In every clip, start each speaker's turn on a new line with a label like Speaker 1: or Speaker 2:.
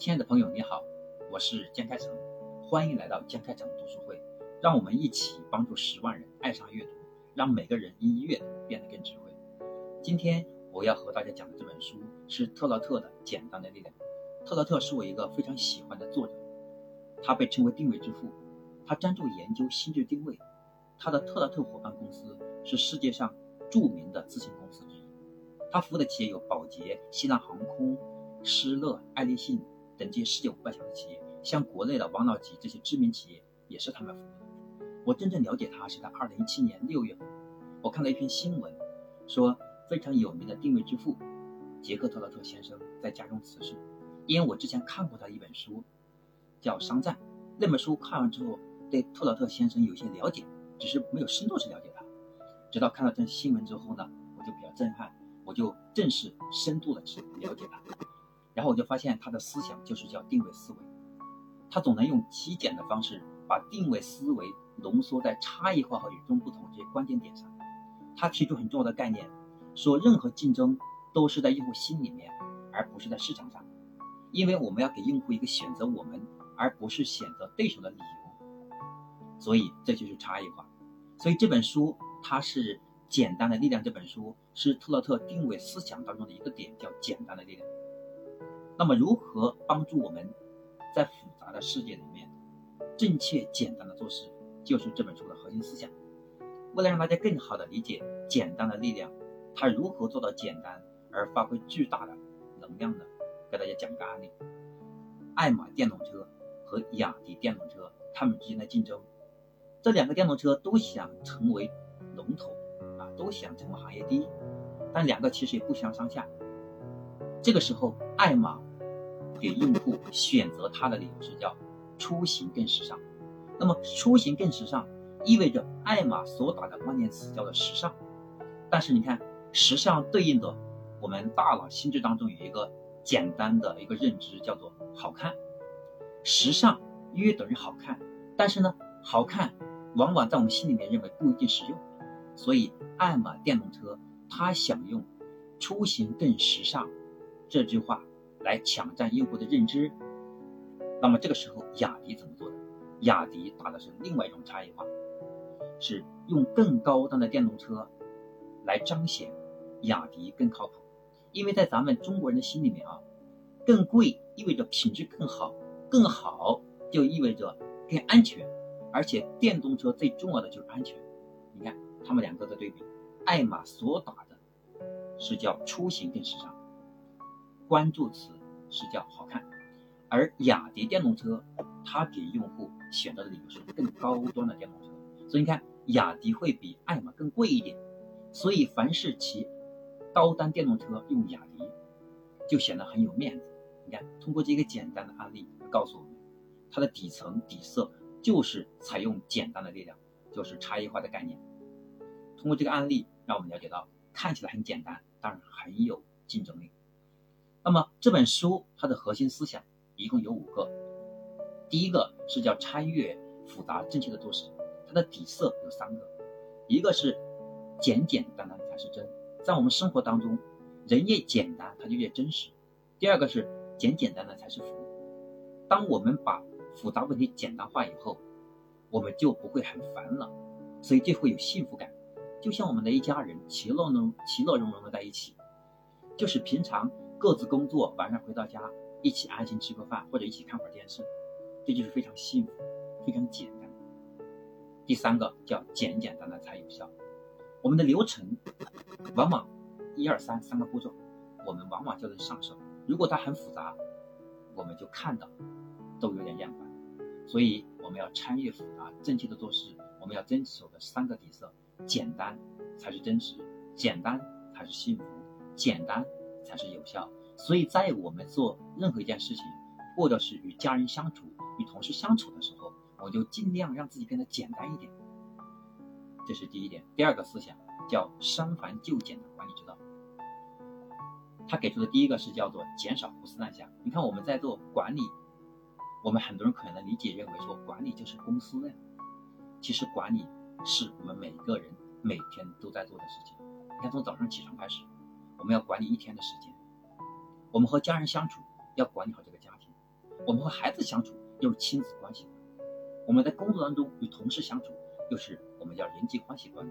Speaker 1: 亲爱的朋友，你好，我是江开成，欢迎来到江开成读书会。让我们一起帮助十万人爱上阅读，让每个人因阅读变得更智慧。今天我要和大家讲的这本书是特劳特的《简单的力量》。特劳特是我一个非常喜欢的作者，他被称为定位之父，他专注研究心智定位。他的特劳特伙伴公司是世界上著名的咨询公司之一，他服务的企业有宝洁、西南航空、施乐、爱立信。等这些世界五百强的企业，像国内的王老吉这些知名企业，也是他们服务的。我真正了解他是在二零一七年六月，我看到一篇新闻，说非常有名的定位之父杰克特劳特先生在家中辞世。因为我之前看过他一本书，叫《商战》，那本书看完之后，对特劳特先生有些了解，只是没有深度去了解他。直到看到这新闻之后呢，我就比较震撼，我就正式深度的去了解他。然后我就发现他的思想就是叫定位思维，他总能用极简的方式把定位思维浓缩在差异化和与众不同这些关键点上。他提出很重要的概念，说任何竞争都是在用户心里面，而不是在市场上，因为我们要给用户一个选择我们，而不是选择对手的理由。所以这就是差异化。所以这本书它是《简单的力量》，这本书是特洛特定位思想当中的一个点，叫简单的力量。那么，如何帮助我们在复杂的世界里面正确简单的做事，就是这本书的核心思想。为了让大家更好的理解简单的力量，它如何做到简单而发挥巨大的能量呢？给大家讲一个案例：爱玛电动车和雅迪电动车，它们之间的竞争。这两个电动车都想成为龙头啊，都想成为行业第一，但两个其实也不相上下。这个时候，爱玛。给用户选择它的理由是叫出行更时尚。那么出行更时尚意味着爱玛所打的关键词叫做时尚。但是你看，时尚对应的我们大脑心智当中有一个简单的一个认知叫做好看。时尚约等于好看，但是呢，好看往往在我们心里面认为不一定实用。所以爱玛电动车它想用出行更时尚这句话。来抢占用户的认知，那么这个时候雅迪怎么做的？雅迪打的是另外一种差异化，是用更高端的电动车来彰显雅迪更靠谱。因为在咱们中国人的心里面啊，更贵意味着品质更好，更好就意味着更安全，而且电动车最重要的就是安全。你看他们两个的对比，爱玛所打的是叫出行更时尚。关注词是叫好看，而雅迪电动车，它给用户选择的理由是更高端的电动车，所以你看雅迪会比爱玛更贵一点，所以凡是骑高端电动车用雅迪，就显得很有面子。你看，通过这个简单的案例告诉我们，它的底层底色就是采用简单的力量，就是差异化的概念。通过这个案例，让我们了解到，看起来很简单，但是很有竞争力。那么这本书它的核心思想一共有五个，第一个是叫穿越复杂正确的做事，它的底色有三个，一个是简简单单才是真，在我们生活当中，人越简单它就越真实。第二个是简简单单才是福，当我们把复杂问题简单化以后，我们就不会很烦了，所以就会有幸福感，就像我们的一家人其乐融其乐融融的在一起，就是平常。各自工作，晚上回到家，一起安心吃个饭，或者一起看会儿电视，这就是非常幸福，非常简单。第三个叫简简单单才有效。我们的流程往往一二三三个步骤，我们往往就能上手。如果它很复杂，我们就看到都有点厌烦。所以我们要穿越复杂，正确的做事。我们要遵守的三个底色：简单才是真实，简单才是幸福，简单。才是有效，所以在我们做任何一件事情，或者是与家人相处、与同事相处的时候，我就尽量让自己变得简单一点。这是第一点。第二个思想叫“删繁就简”的管理之道。他给出的第一个是叫做减少胡思乱想。你看我们在做管理，我们很多人可能理解认为说管理就是公司呀，其实管理是我们每个人每天都在做的事情。你看从早上起床开始。我们要管理一天的时间，我们和家人相处要管理好这个家庭，我们和孩子相处又是亲子关系，我们在工作当中与同事相处又是我们叫人际关系观。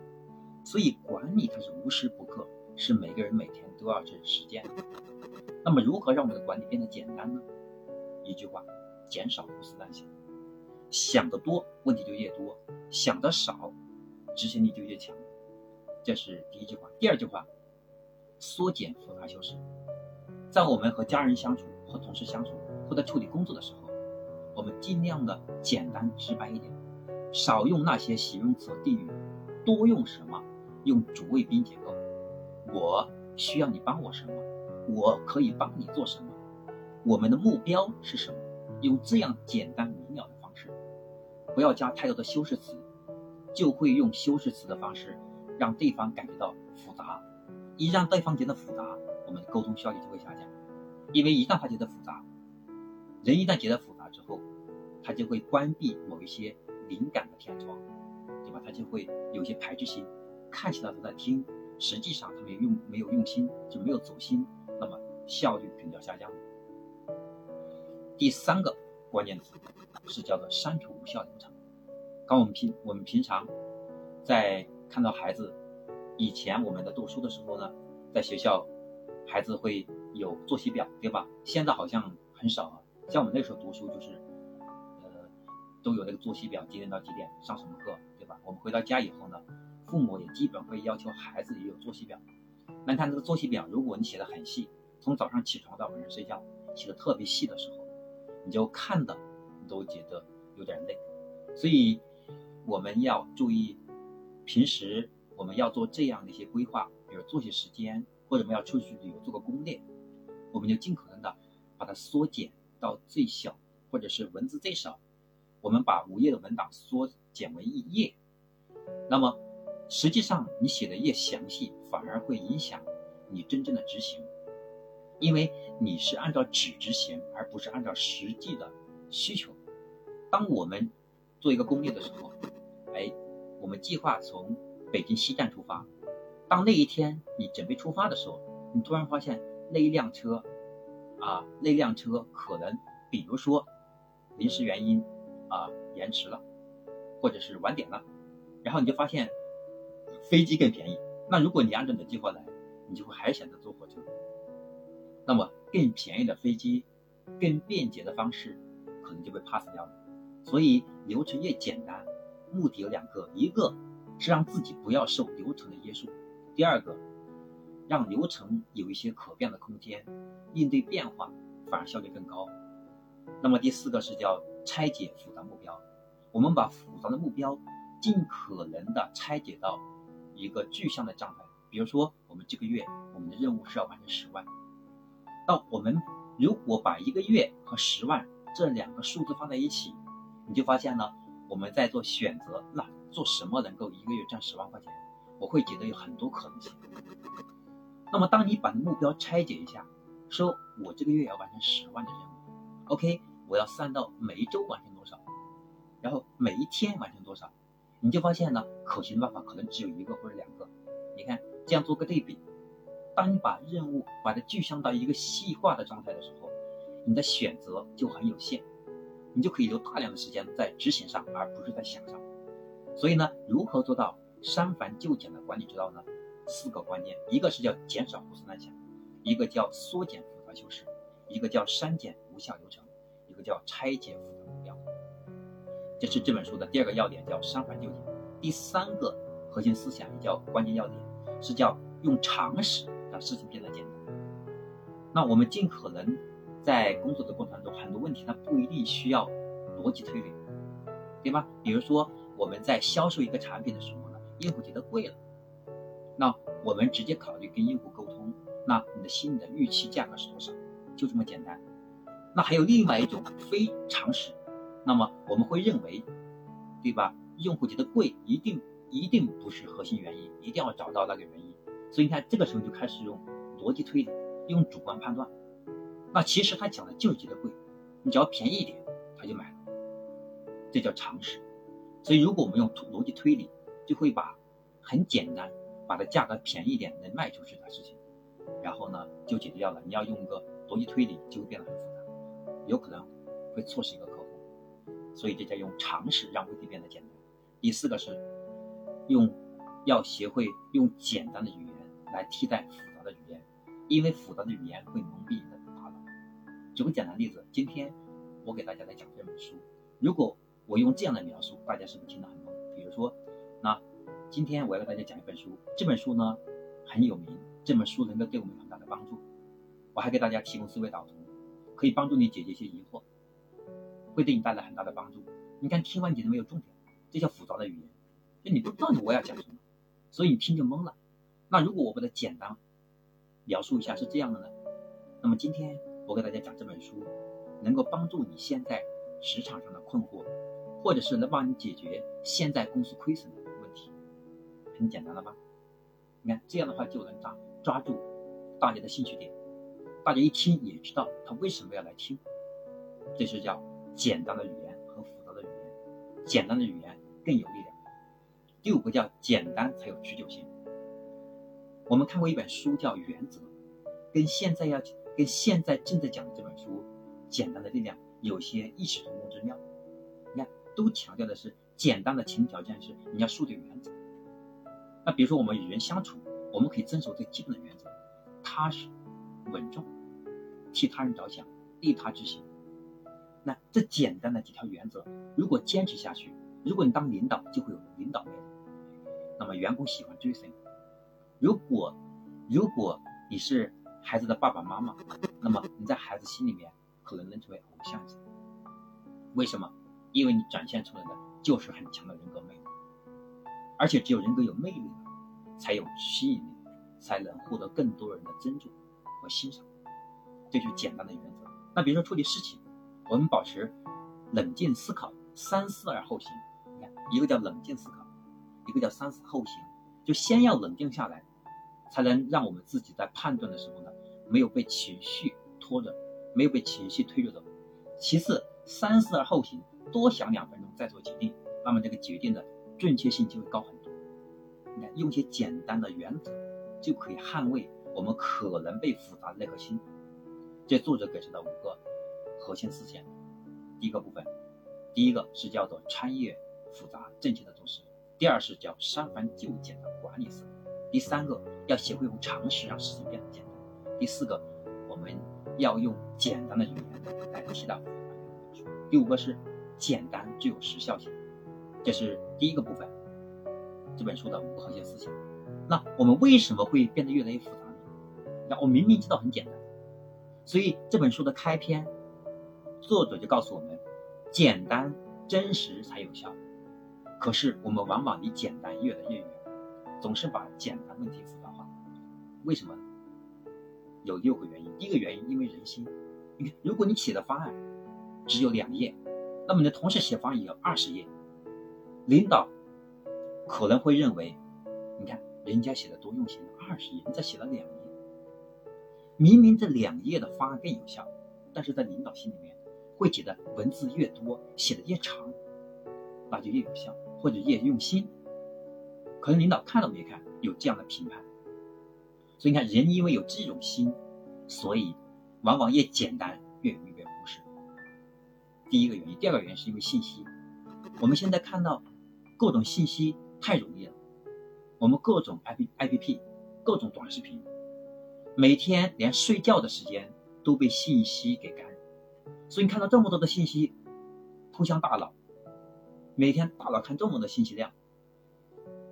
Speaker 1: 所以管理它是无时不刻，是每个人每天都要去实践的。那么如何让我们的管理变得简单呢？一句话，减少胡思乱想。想得多，问题就越多；想得少，执行力就越强。这是第一句话。第二句话，缩减复杂修饰。在我们和家人相处、和同事相处，或在处理工作的时候，我们尽量的简单直白一点，少用那些形容词和定语，多用什么？用主谓宾结构。我需要你帮我什么？我可以帮你做什么？我们的目标是什么？用这样简单明了的方式，不要加太多的修饰词，就会用修饰词的方式让对方感觉到复杂。一让对方觉得复杂，我们的沟通效率就会下降。因为一旦他觉得复杂，人一旦觉得复杂之后，他就会关闭某一些灵感的天窗，对吧？他就会有些排斥心。看起来他在听，实际上他没有用，没有用心，就没有走心，那么效率肯定要下降。第三个关键词是叫做删除无效流程。刚我们平我们平常在看到孩子以前我们在读书的时候呢，在学校孩子会有作息表，对吧？现在好像很少啊。像我们那时候读书就是，呃，都有那个作息表，几点到几点上什么课，对吧？我们回到家以后呢。父母也基本会要求孩子也有作息表。那看这个作息表，如果你写的很细，从早上起床到晚上睡觉写的特别细的时候，你就看的你都觉得有点累。所以我们要注意，平时我们要做这样的一些规划，比如作息时间，或者我们要出去旅游做个攻略，我们就尽可能的把它缩减到最小，或者是文字最少。我们把五页的文档缩减为一页，那么。实际上，你写的越详细，反而会影响你真正的执行，因为你是按照纸执行，而不是按照实际的需求。当我们做一个攻略的时候，哎，我们计划从北京西站出发，当那一天你准备出发的时候，你突然发现那一辆车，啊，那辆车可能，比如说临时原因，啊，延迟了，或者是晚点了，然后你就发现。飞机更便宜，那如果你按照你的计划来，你就会还选择坐火车。那么更便宜的飞机，更便捷的方式，可能就被 pass 掉了。所以流程越简单，目的有两个：一个是让自己不要受流程的约束；第二个，让流程有一些可变的空间，应对变化反而效率更高。那么第四个是叫拆解复杂目标，我们把复杂的目标尽可能的拆解到。一个具象的状态，比如说，我们这个月我们的任务是要完成十万。那我们如果把一个月和十万这两个数字放在一起，你就发现呢，我们在做选择，那做什么能够一个月赚十万块钱？我会觉得有很多可能性。那么，当你把目标拆解一下，说我这个月要完成十万的任务，OK，我要算到每一周完成多少，然后每一天完成多少。你就发现呢，可行的办法可能只有一个或者两个。你看，这样做个对比，当你把任务把它具象到一个细化的状态的时候，你的选择就很有限，你就可以留大量的时间在执行上，而不是在想上。所以呢，如何做到删繁就简的管理之道呢？四个关键，一个是叫减少胡思乱想，一个叫缩减复杂修饰，一个叫删减无效流程，一个叫拆解复杂目标。这是这本书的第二个要点，叫删繁就简。第三个核心思想也叫关键要点，是叫用常识让事情变得简单。那我们尽可能在工作的过程中，很多问题它不一定需要逻辑推理，对吧？比如说我们在销售一个产品的时候呢，用户觉得贵了，那我们直接考虑跟用户沟通，那你的心里的预期价格是多少？就这么简单。那还有另外一种非常识。那么我们会认为，对吧？用户觉得贵，一定一定不是核心原因，一定要找到那个原因。所以你看，这个时候就开始用逻辑推理，用主观判断。那其实他讲的就是觉得贵，你只要便宜一点，他就买了。这叫常识。所以如果我们用逻辑推理，就会把很简单，把它价格便宜点能卖出去的事情，然后呢就解决掉了。你要用一个逻辑推理，就会变得很复杂，有可能。会错失一个客户。所以这叫用常识让问题变得简单。第四个是用要学会用简单的语言来替代复杂的语言，因为复杂的语言会蒙蔽你的。举个简单例子，今天我给大家来讲这本书，如果我用这样的描述，大家是不是听得很懵？比如说，那今天我要给大家讲一本书，这本书呢很有名，这本书能够对我们很大的帮助。我还给大家提供思维导图，可以帮助你解决一些疑惑，会对你带来很大的帮助。你看，听完觉得没有重点，这叫复杂的语言，就你不知道我要讲什么，所以你听就懵了。那如果我把它简单描述一下是这样的呢？那么今天我给大家讲这本书，能够帮助你现在职场上的困惑，或者是能帮你解决现在公司亏损的问题，很简单了吧？你看这样的话就能抓抓住大家的兴趣点。大家一听也知道他为什么要来听，这是叫简单的语言和复杂的语言，简单的语言更有力量。第五个叫简单才有持久性。我们看过一本书叫《原则》，跟现在要跟现在正在讲的这本书《简单的力量》有些异曲同工之妙。你看，都强调的是简单的前提条件是你要树立原则。那比如说我们与人相处，我们可以遵守最基本的原则，踏实。稳重，替他人着想，利他之心。那这简单的几条原则，如果坚持下去，如果你当领导，就会有领导魅力。那么员工喜欢追随。如果如果你是孩子的爸爸妈妈，那么你在孩子心里面可能能成为偶像级。为什么？因为你展现出来的就是很强的人格魅力。而且只有人格有魅力了，才有吸引力，才能获得更多人的尊重。和欣赏，这就是简单的原则。那比如说处理事情，我们保持冷静思考，三思而后行。你看，一个叫冷静思考，一个叫三思后行。就先要冷静下来，才能让我们自己在判断的时候呢，没有被情绪拖着，没有被情绪推着走。其次，三思而后行，多想两分钟再做决定，那么这个决定的准确性就会高很多。你看，用些简单的原则就可以捍卫。我们可能被复杂的那颗心，这作者给出的五个核心思想。第一个部分，第一个是叫做穿越复杂正确的做事；第二是叫删繁就简的管理思维；第三个要学会用常识让事情变得简单；第四个我们要用简单的语言来提到第五个是简单具有时效性。这是第一个部分，这本书的五个核心思想。那我们为什么会变得越来越复杂呢？那？我明明知道很简单，所以这本书的开篇，作者就告诉我们，简单真实才有效。可是我们往往离简单越来越远，总是把简单问题复杂化。为什么？有六个原因。第一个原因，因为人心。你看，如果你写的方案只有两页，那么你的同事写方案也有二十页，领导可能会认为，你看人家写的多用心，二十页，你再写了两页。明明这两页的方案更有效，但是在领导心里面会觉得文字越多，写的越长，那就越有效或者越用心。可能领导看都没看，有这样的评判。所以你看，人因为有这种心，所以往往越简单越容易被忽视。第一个原因，第二个原因是因为信息。我们现在看到各种信息太容易了，我们各种 I P I P P，各种短视频。每天连睡觉的时间都被信息给干扰，所以你看到这么多的信息扑向大脑，每天大脑看这么多信息量，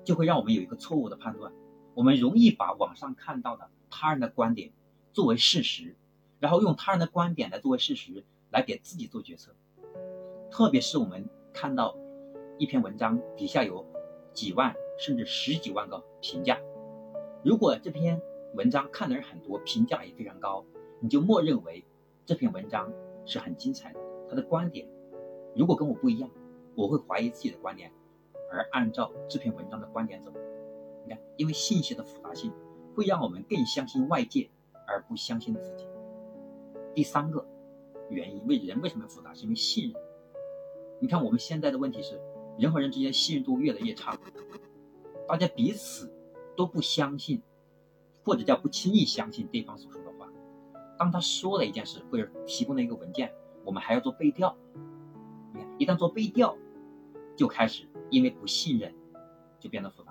Speaker 1: 就会让我们有一个错误的判断，我们容易把网上看到的他人的观点作为事实，然后用他人的观点来作为事实来给自己做决策。特别是我们看到一篇文章底下有几万甚至十几万个评价，如果这篇。文章看的人很多，评价也非常高，你就默认为这篇文章是很精彩的。他的观点如果跟我不一样，我会怀疑自己的观点，而按照这篇文章的观点走。你看，因为信息的复杂性会让我们更相信外界，而不相信自己。第三个原因，为人为什么复杂？是因为信任。你看我们现在的问题是，人和人之间信任度越来越差，大家彼此都不相信。或者叫不轻易相信对方所说的话。当他说了一件事，或者提供了一个文件，我们还要做背调。你看，一旦做背调，就开始因为不信任，就变得复杂。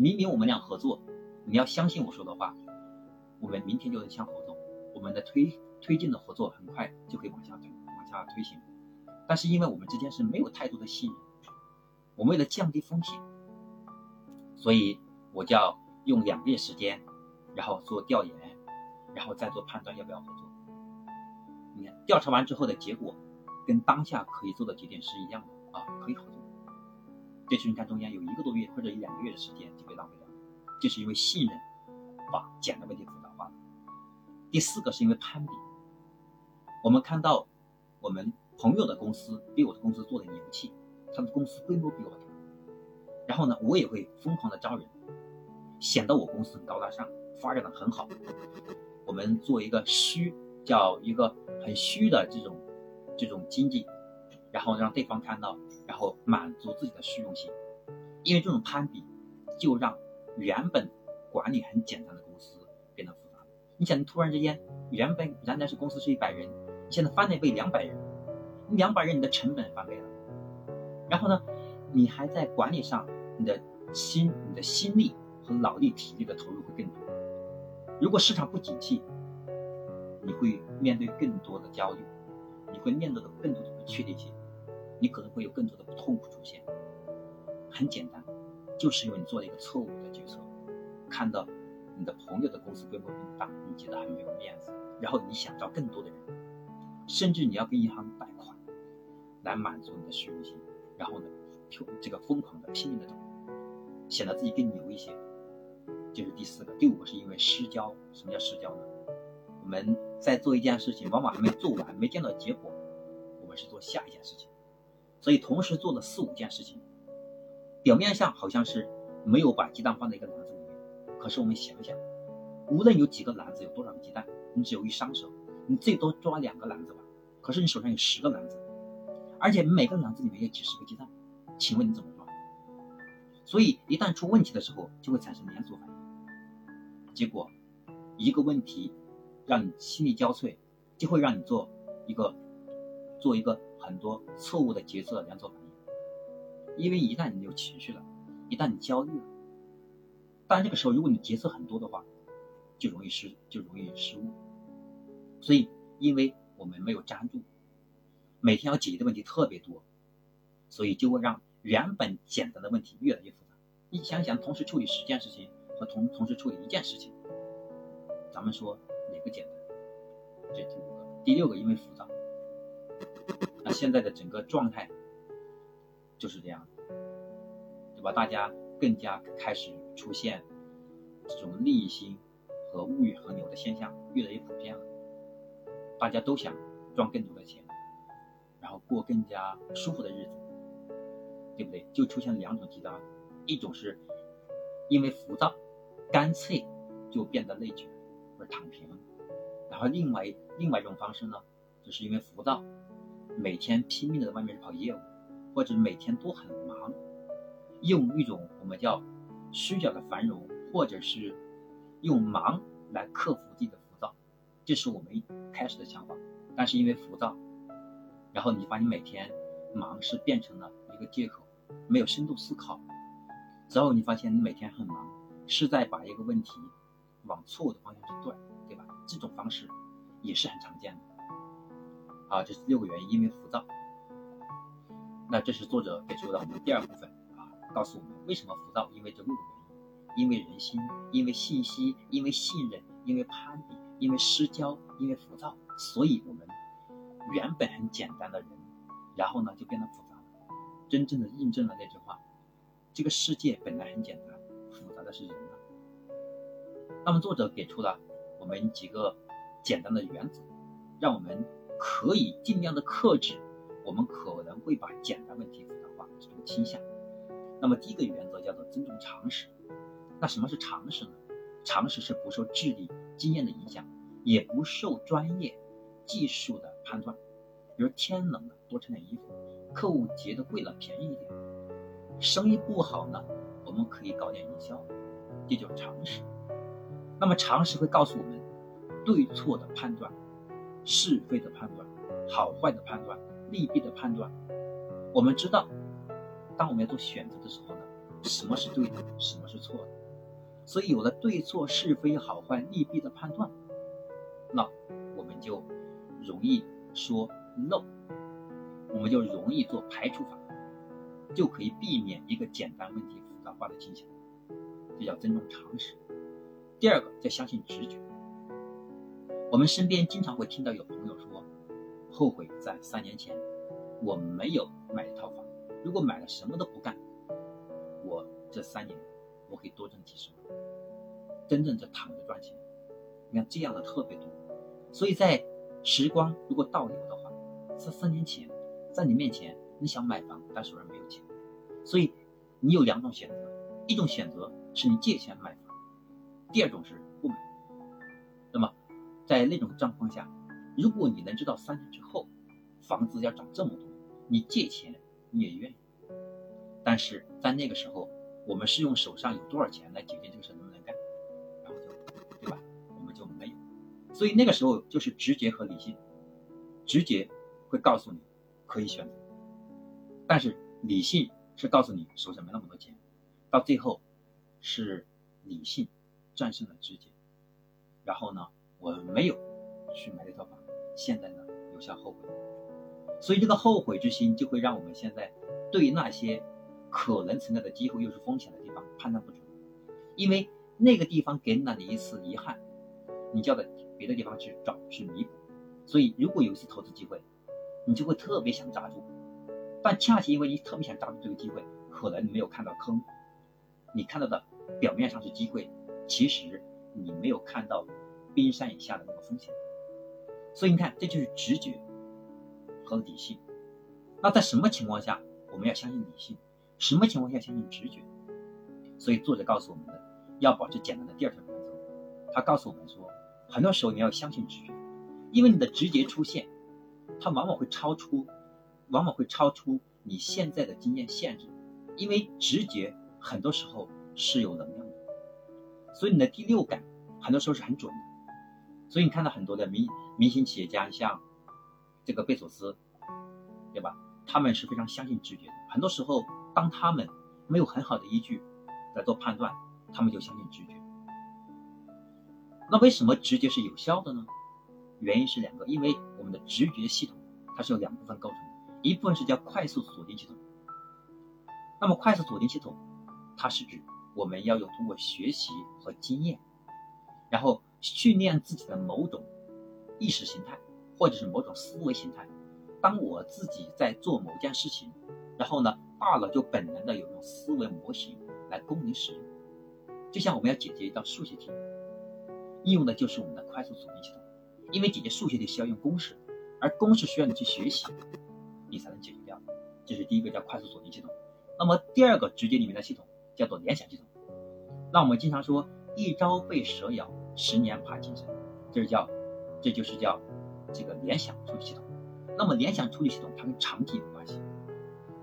Speaker 1: 明明我们俩合作，你要相信我说的话，我们明天就能签合同，我们的推推进的合作很快就可以往下推往下推行。但是因为我们之间是没有太多的信任，我们为了降低风险，所以我就要用两个月时间，然后做调研，然后再做判断要不要合作。你看调查完之后的结果，跟当下可以做的节点是一样的啊，可以合作。这是你看中间有一个多月或者一两个月的时间就被浪费掉了，就是因为信任把简单问题复杂化了。第四个是因为攀比，我们看到我们。朋友的公司比我的公司做的牛气，他们公司规模比我大，然后呢，我也会疯狂的招人，显得我公司很高大上，发展的很好。我们做一个虚，叫一个很虚的这种这种经济，然后让对方看到，然后满足自己的虚荣心。因为这种攀比，就让原本管理很简单的公司变得复杂。你想，突然之间，原本原来是公司是一百人，现在翻了一倍两百人。两百人，你的成本翻倍了，然后呢，你还在管理上，你的心、你的心力和脑力、体力的投入会更多。如果市场不景气，你会面对更多的焦虑，你会面对的更多的不确定性，你可能会有更多的痛苦出现。很简单，就是因为你做了一个错误的决策，看到你的朋友的公司规模很大，你觉得很没有面子，然后你想招更多的人，甚至你要跟银行贷款。来满足你的虚荣心，然后呢，这个疯狂的拼命的找，显得自己更牛一些，就是第四个。第五个是因为失焦。什么叫失焦呢？我们在做一件事情，往往还没做完，没见到结果，我们是做下一件事情。所以同时做了四五件事情，表面上好像是没有把鸡蛋放在一个篮子里面，可是我们想想，无论有几个篮子，有多少个鸡蛋，你只有一双手，你最多抓两个篮子吧。可是你手上有十个篮子。而且每个篮子里面有几十个鸡蛋，请问你怎么抓？所以一旦出问题的时候，就会产生连锁反应。结果一个问题让你心力交瘁，就会让你做一个做一个很多错误的决策连锁反应。因为一旦你有情绪了，一旦你焦虑了，但这个时候如果你决策很多的话，就容易失就容易失误。所以因为我们没有粘住。每天要解决的问题特别多，所以就会让原本简单的问题越来越复杂。你想想，同时处理十件事情和同同时处理一件事情，咱们说哪个简单？这第五个，第六个，因为复杂。现在的整个状态就是这样，对吧？大家更加开始出现这种利益心和物欲横流的现象，越来越普遍了。大家都想赚更多的钱。然后过更加舒服的日子，对不对？就出现两种极端，一种是因为浮躁，干脆就变得内卷或者躺平；然后另外另外一种方式呢，就是因为浮躁，每天拼命的在外面跑业务，或者每天都很忙，用一种我们叫虚假的繁荣，或者是用忙来克服自己的浮躁，这是我们一开始的想法。但是因为浮躁。然后你把你每天忙是变成了一个借口，没有深度思考。之后你发现你每天很忙，是在把一个问题往错误的方向去断，对吧？这种方式也是很常见的。啊，这是六个原因，因为浮躁。那这是作者给出的我们第二部分啊，告诉我们为什么浮躁，因为这六个原因：因为人心，因为信息，因为信任，因为攀比，因为失焦，因为浮躁，所以我们。原本很简单的人，然后呢就变得复杂了，真正的印证了那句话：这个世界本来很简单，复杂的是人啊。那么作者给出了我们几个简单的原则，让我们可以尽量的克制我们可能会把简单问题复杂化这种倾向。那么第一个原则叫做尊重常识。那什么是常识呢？常识是不受智力、经验的影响，也不受专业。技术的判断，比如天冷了多穿点衣服，客户觉得贵了便宜一点，生意不好呢，我们可以搞点营销，这叫常识。那么常识会告诉我们对错的判断、是非的判断、好坏的判断、利弊的判断。我们知道，当我们要做选择的时候呢，什么是对的，什么是错的。所以有了对错是非好坏利弊的判断，那我们就容易说漏，我们就容易做排除法，就可以避免一个简单问题复杂化的倾向。这叫尊重常识。第二个叫相信直觉。我们身边经常会听到有朋友说，后悔在三年前我没有买一套房，如果买了什么都不干，我这三年我可以多挣几十万，真正的躺着赚钱。你看这样的特别多，所以在时光如果倒流的话，在三年前，在你面前你想买房，但手上没有钱，所以你有两种选择，一种选择是你借钱买房，第二种是不买。在那种状况下，如果你能知道三年之后房子要涨这么多，你借钱你也愿意。但是在那个时候，我们是用手上有多少钱来解决这个事能不能干，然后就对吧？我们就没有。所以那个时候就是直觉和理性，直觉会告诉你可以选择，但是理性是告诉你手上没那么多钱。到最后是理性战胜了直觉，然后呢？我没有去买那套房，现在呢有下后悔，所以这个后悔之心就会让我们现在对那些可能存在的机会又是风险的地方判断不准，因为那个地方给了你一次遗憾，你就要在别的地方去找去弥补，所以如果有一次投资机会，你就会特别想抓住，但恰恰因为你特别想抓住这个机会，可能没有看到坑，你看到的表面上是机会，其实你没有看到。冰山以下的那个风险，所以你看，这就是直觉和理性。那在什么情况下我们要相信理性？什么情况下相信直觉？所以作者告诉我们的要保持简单的第二条原则。他告诉我们说，很多时候你要相信直觉，因为你的直觉出现，它往往会超出，往往会超出你现在的经验限制，因为直觉很多时候是有能量的，所以你的第六感很多时候是很准的。所以你看到很多的明明星企业家，像这个贝索斯，对吧？他们是非常相信直觉的。很多时候，当他们没有很好的依据来做判断，他们就相信直觉。那为什么直觉是有效的呢？原因是两个，因为我们的直觉系统它是由两部分构成的，一部分是叫快速锁定系统。那么快速锁定系统，它是指我们要有通过学习和经验，然后。训练自己的某种意识形态，或者是某种思维形态。当我自己在做某件事情，然后呢，大脑就本能的有种思维模型来供你使用。就像我们要解决一道数学题，应用的就是我们的快速锁定系统。因为解决数学题需要用公式，而公式需要你去学习，你才能解决掉。这是第一个叫快速锁定系统。那么第二个直接里面的系统叫做联想系统。那我们经常说一朝被蛇咬。十年爬精神，这是叫，这就是叫这个联想处理系统。那么联想处理系统它跟场景有关系，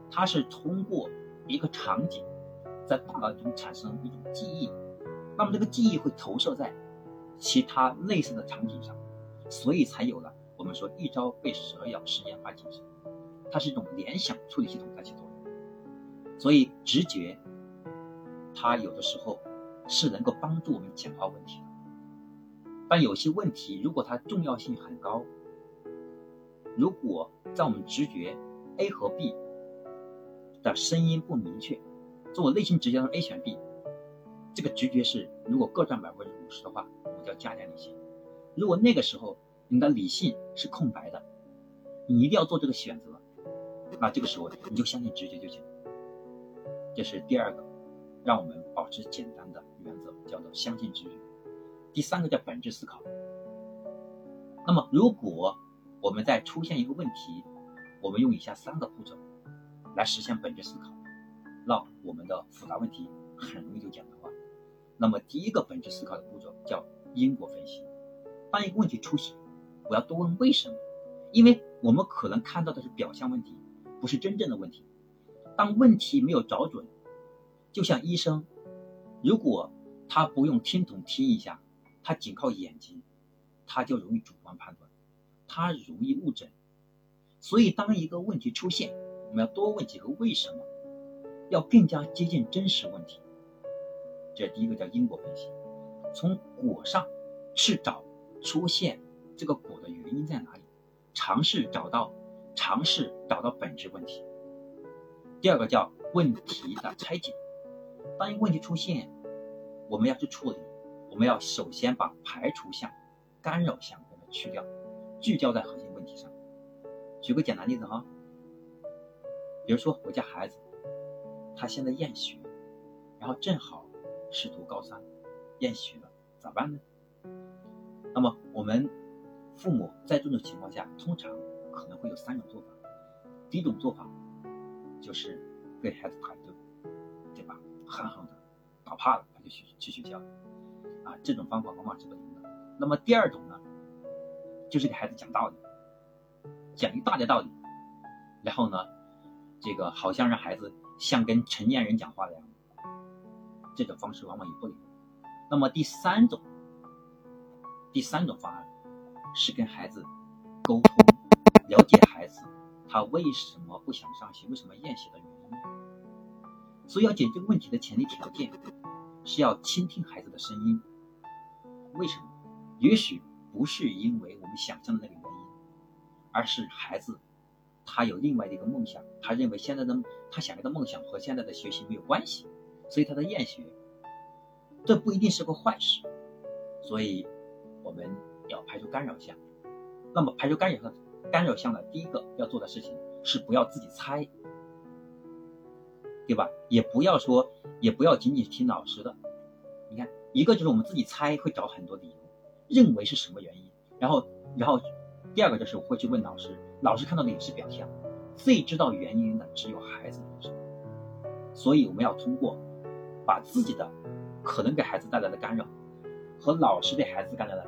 Speaker 1: 它是通过一个场景在大脑中产生一种记忆，那么这个记忆会投射在其他类似的场景上，所以才有了我们说一朝被蛇咬，十年怕井绳。它是一种联想处理系统在起作用，所以直觉它有的时候是能够帮助我们简化问题。但有些问题，如果它重要性很高，如果在我们直觉 A 和 B 的声音不明确，做我内心直觉中 A 选 B，这个直觉是如果各占百分之五十的话，我们叫加点理性。如果那个时候你的理性是空白的，你一定要做这个选择，那这个时候你就相信直觉就行。这是第二个，让我们保持简单的原则，叫做相信直觉。第三个叫本质思考。那么，如果我们在出现一个问题，我们用以下三个步骤来实现本质思考，那我们的复杂问题很容易就简单化。那么，第一个本质思考的步骤叫因果分析。当一个问题出现，我要多问为什么，因为我们可能看到的是表象问题，不是真正的问题。当问题没有找准，就像医生，如果他不用听筒听一下。他仅靠眼睛，他就容易主观判断，他容易误诊，所以，当一个问题出现，我们要多问几个为什么，要更加接近真实问题。这第一个叫因果分析，从果上去找出现这个果的原因在哪里，尝试找到，尝试找到本质问题。第二个叫问题的拆解，当一个问题出现，我们要去处理，我们要首先把排除项、干扰项给它去掉，聚焦在核心问题上。举个简单例子哈，比如说我家孩子，他现在厌学，然后正好是读高三，厌学了，咋办呢？那么我们父母在这种情况下，通常可能会有三种做法。第一种做法就是给孩子打一顿，对吧？狠狠的打怕了，他就去去学校，啊，这种方法往往是不灵的。那么第二种呢，就是给孩子讲道理。讲一大堆道理，然后呢，这个好像让孩子像跟成年人讲话一样，这种方式往往也不灵。那么第三种，第三种方案是跟孩子沟通，了解孩子他为什么不想上学，为什么厌学的原因。所以要解决问题的前提条件是要倾听孩子的声音。为什么？也许不是因为我们想象的那个原因。而是孩子，他有另外的一个梦想，他认为现在的他想要的梦想和现在的学习没有关系，所以他在厌学。这不一定是个坏事，所以我们要排除干扰项。那么排除干扰项，干扰项的第一个要做的事情是不要自己猜，对吧？也不要说，也不要仅仅听老师的。你看，一个就是我们自己猜，会找很多理由，认为是什么原因，然后，然后。第二个就是会去问老师，老师看到的也是表象，最知道原因的只有孩子本身。所以我们要通过把自己的可能给孩子带来的干扰，和老师给孩子带来的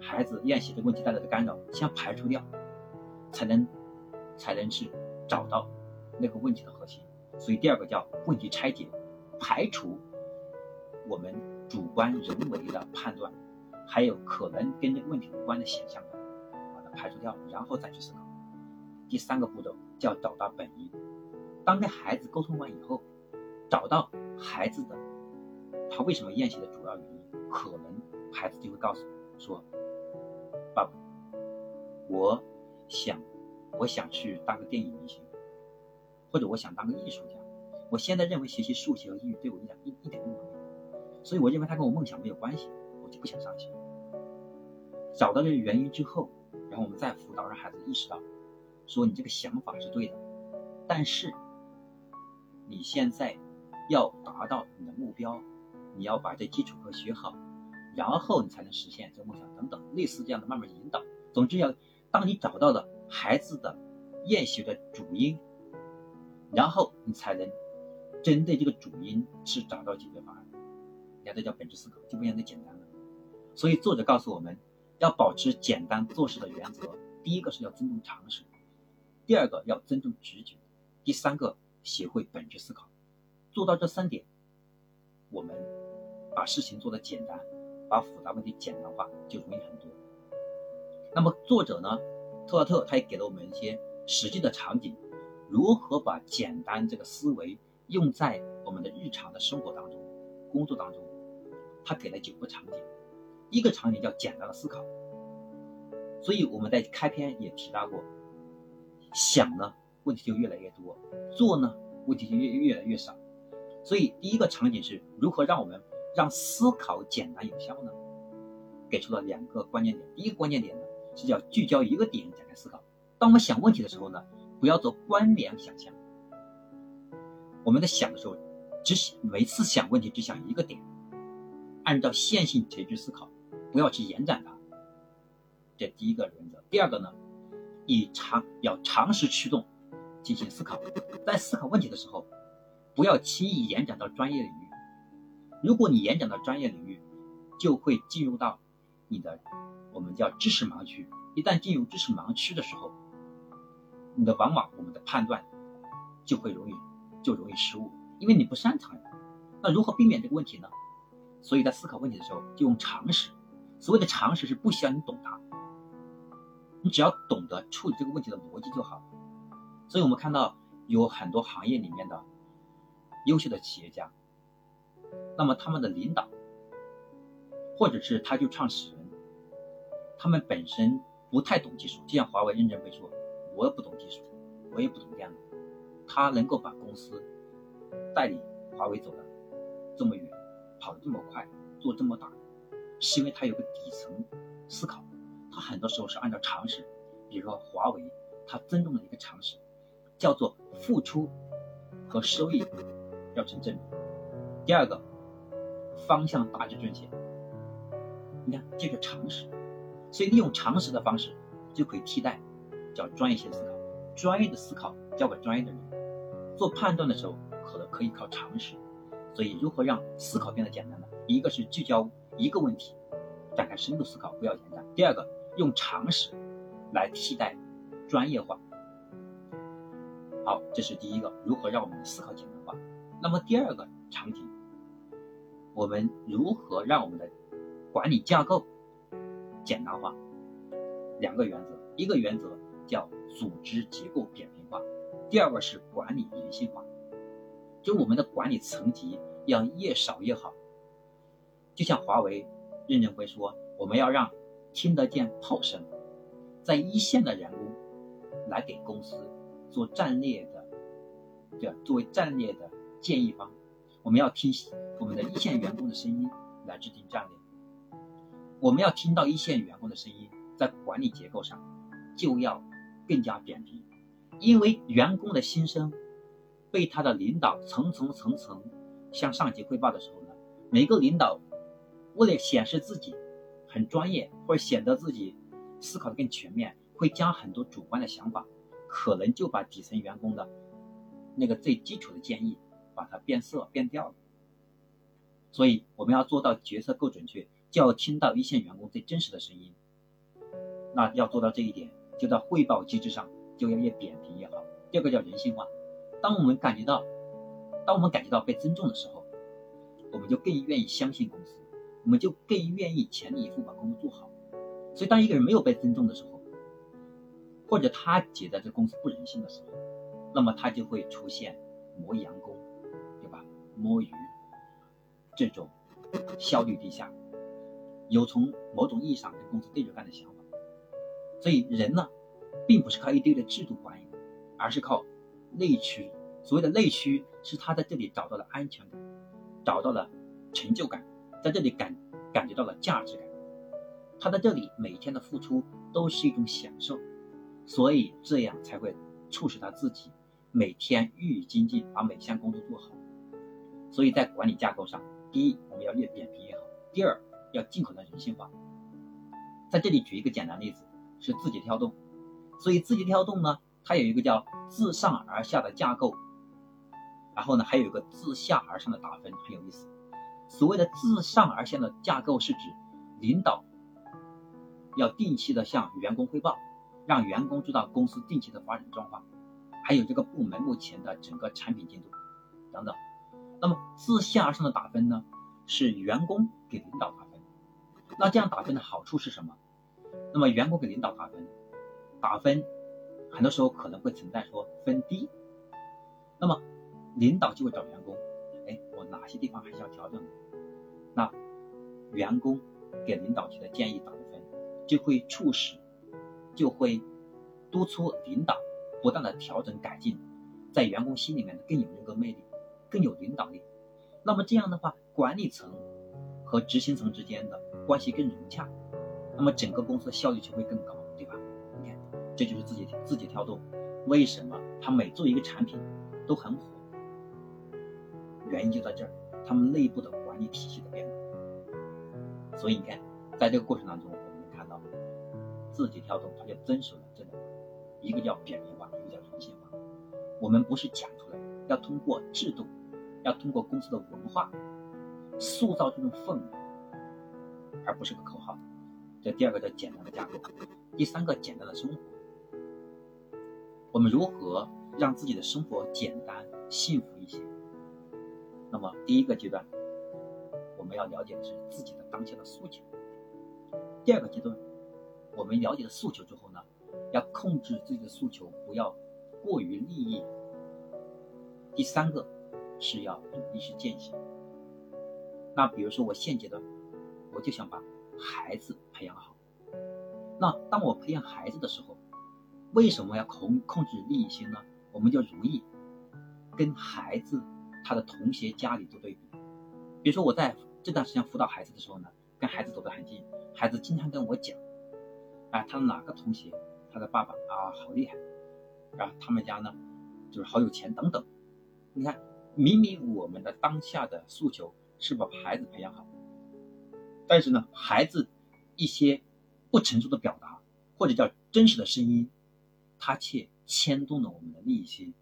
Speaker 1: 孩子练习的问题带来的干扰先排除掉，才能才能去找到那个问题的核心。所以第二个叫问题拆解，排除我们主观人为的判断，还有可能跟这个问题无关的现象。把它排除掉，然后再去思考。第三个步骤叫找到本因。当跟孩子沟通完以后，找到孩子的他为什么厌学的主要原因，可能孩子就会告诉说：“爸爸，我想，我想去当个电影明星，或者我想当个艺术家。我现在认为学习数学和英语对我一点一一点用都没有，所以我认为他跟我梦想没有关系，我就不想上学。”找到这个原因之后。然后我们再辅导，让孩子意识到，说你这个想法是对的，但是你现在要达到你的目标，你要把这基础课学好，然后你才能实现这个梦想等等，类似这样的慢慢引导。总之要，当你找到了孩子的厌学的主因，然后你才能针对这个主因去找到解决方案。这叫本质思考，就不像那简单了。所以作者告诉我们。要保持简单做事的原则，第一个是要尊重常识，第二个要尊重直觉，第三个学会本质思考。做到这三点，我们把事情做得简单，把复杂问题简单化就容易很多。那么作者呢，特拉特他也给了我们一些实际的场景，如何把简单这个思维用在我们的日常的生活当中、工作当中，他给了九个场景。一个场景叫简单的思考，所以我们在开篇也提到过，想呢问题就越来越多，做呢问题就越越来越少。所以第一个场景是如何让我们让思考简单有效呢？给出了两个关键点。第一个关键点呢是叫聚焦一个点展开思考。当我们想问题的时候呢，不要做关联想象。我们在想的时候，只每次想问题只想一个点，按照线性垂直思考。不要去延展它，这第一个原则。第二个呢，以常要常识驱动进行思考，在思考问题的时候，不要轻易延展到专业领域。如果你延展到专业领域，就会进入到你的我们叫知识盲区。一旦进入知识盲区的时候，你的往往我们的判断就会容易就容易失误，因为你不擅长。那如何避免这个问题呢？所以在思考问题的时候，就用常识。所谓的常识是不需要你懂它，你只要懂得处理这个问题的逻辑就好。所以我们看到有很多行业里面的优秀的企业家，那么他们的领导，或者是他就创始人，他们本身不太懂技术，就像华为任正非说：“我也不懂技术，我也不懂电脑。”他能够把公司带领华为走的这么远，跑得这么快，做这么大，是因为他有个底层思考。他很多时候是按照常识，比如说华为，他尊重的一个常识，叫做付出和收益要成正比。第二个，方向大致正确。你看，这个常识，所以利用常识的方式就可以替代叫专业性思考。专业的思考交给专业的人，做判断的时候可能可以靠常识。所以，如何让思考变得简单呢？一个是聚焦一个问题，展开深度思考，不要延展。第二个。用常识来替代专业化。好，这是第一个，如何让我们的思考简单化？那么第二个场景，我们如何让我们的管理架构简单化？两个原则，一个原则叫组织结构扁平化，第二个是管理人性化。就我们的管理层级要越少越好。就像华为任正非说，我们要让。听得见炮声，在一线的员工来给公司做战略的，对作为战略的建议方，我们要听我们的一线员工的声音来制定战略。我们要听到一线员工的声音，在管理结构上就要更加扁平，因为员工的心声被他的领导层层层层向上级汇报的时候呢，每个领导为了显示自己。很专业，或者显得自己思考的更全面，会将很多主观的想法，可能就把底层员工的那个最基础的建议，把它变色变掉了。所以我们要做到决策够准确，就要听到一线员工最真实的声音。那要做到这一点，就在汇报机制上就要越扁平越好。第二个叫人性化。当我们感觉到，当我们感觉到被尊重的时候，我们就更愿意相信公司。我们就更愿意全力以赴把工作做好。所以，当一个人没有被尊重的时候，或者他觉得这公司不人性的时候，那么他就会出现磨洋工，对吧？摸鱼这种效率低下，有从某种意义上跟公司对着干的想法。所以，人呢，并不是靠一堆的制度管理，而是靠内驱。所谓的内驱，是他在这里找到了安全感，找到了成就感。在这里感感觉到了价值感，他在这里每天的付出都是一种享受，所以这样才会促使他自己每天日益精进，把每项工作做好。所以在管理架构上，第一我们要越扁平越好，第二要尽可能人性化。在这里举一个简单例子，是字节跳动。所以字节跳动呢，它有一个叫自上而下的架构，然后呢还有一个自下而上的打分，很有意思。所谓的自上而下的架构，是指领导要定期的向员工汇报，让员工知道公司定期的发展状况，还有这个部门目前的整个产品进度等等。那么自下而上的打分呢，是员工给领导打分。那这样打分的好处是什么？那么员工给领导打分，打分很多时候可能会存在说分低，那么领导就会找员工。哎，我哪些地方还是要调整？那员工给领导提的建议打的分，就会促使，就会督促领导不断的调整改进，在员工心里面更有人格魅力，更有领导力。那么这样的话，管理层和执行层之间的关系更融洽，那么整个公司的效率就会更高，这就是自己自己跳动为什么他每做一个产品都很火。原因就在这儿，他们内部的管理体系的变化。所以你看，在这个过程当中，我们看到，自己跳动他就遵守了这两个，一个叫扁平化，一个叫人性化。我们不是讲出来，要通过制度，要通过公司的文化，塑造这种氛围，而不是个口号。这第二个叫简单的架构，第三个简单的生活。我们如何让自己的生活简单幸福一些？那么第一个阶段，我们要了解的是自己的当下的诉求。第二个阶段，我们了解了诉求之后呢，要控制自己的诉求，不要过于利益。第三个是要努力去践行。那比如说我现阶段，我就想把孩子培养好。那当我培养孩子的时候，为什么要控控制利益心呢？我们就容易跟孩子他的同学家里做对比。比如说我在这段时间辅导孩子的时候呢，跟孩子走得很近，孩子经常跟我讲，啊，他的哪个同学，他的爸爸啊好厉害，啊，他们家呢就是好有钱等等。你看，明明我们的当下的诉求是把孩子培养好，但是呢，孩子一些不成熟的表达或者叫真实的声音，他却。牵动了我们的利益心，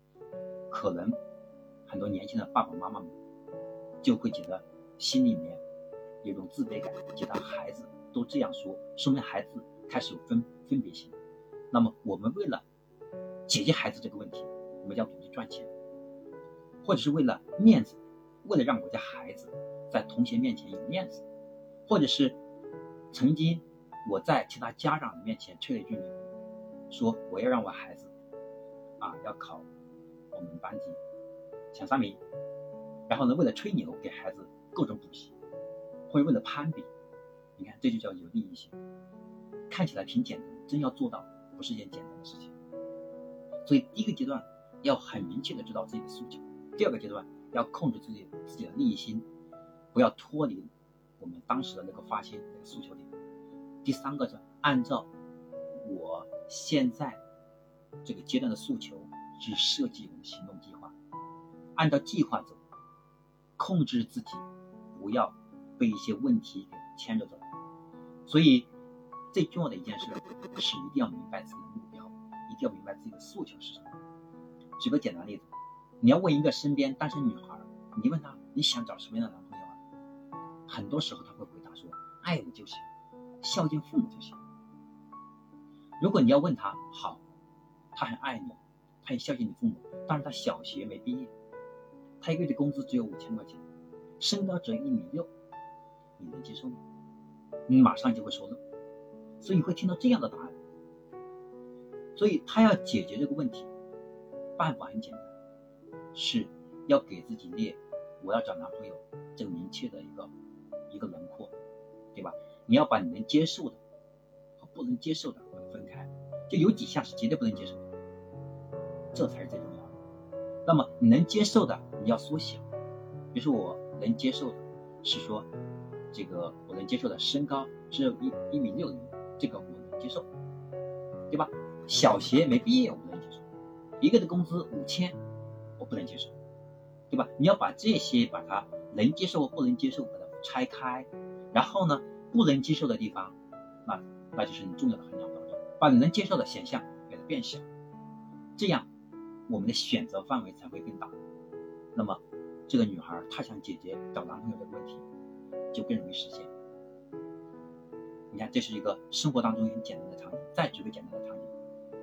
Speaker 1: 可能很多年轻的爸爸妈妈们就会觉得心里面有种自卑感，觉得孩子都这样说，说明孩子开始有分分别心。那么我们为了解决孩子这个问题，我们要努力赚钱，或者是为了面子，为了让我家孩子在同学面前有面子，或者是曾经我在其他家长的面前吹了一句牛，说我要让我孩子。啊，要考我们班级前三名，然后呢，为了吹牛给孩子各种补习，或者为了攀比，你看这就叫有利益性。看起来挺简单，真要做到不是一件简单的事情。所以第一个阶段要很明确的知道自己的诉求，第二个阶段要控制自己自己的利益心，不要脱离我们当时的那个发心那个诉求点。第三个是按照我现在。这个阶段的诉求去设计我们的行动计划，按照计划走，控制自己，不要被一些问题给牵着走。所以最重要的一件事是一定要明白自己的目标，一定要明白自己的诉求是什么。举个简单例子，你要问一个身边单身女孩，你问她你想找什么样的男朋友啊？很多时候她会回答说爱我就行，孝敬父母就行。如果你要问他好。他很爱你，他也孝敬你父母，但是他小学没毕业，他一个月的工资只有五千块钱，身高只有一米六，你能接受吗？你马上就会说 no，所以你会听到这样的答案。所以他要解决这个问题，办法很简单，是要给自己列我要找男朋友这个明确的一个一个轮廓，对吧？你要把你能接受的不能接受的分开，就有几项是绝对不能接受。这才是最重要的。那么你能接受的，你要缩小。比如说我能接受的是说，这个我能接受的身高只有一一米六零，这个我能接受，对吧？小学没毕业我能接受，一个的工资五千，我不能接受，对吧？你要把这些把它能接受和不能接受把它拆开，然后呢，不能接受的地方，那那就是你重要的衡量标准，把你能接受的选项给它变小，这样。我们的选择范围才会更大，那么这个女孩她想解决找男朋友这个问题，就更容易实现。你看，这是一个生活当中很简单的场景。再举个简单的场景，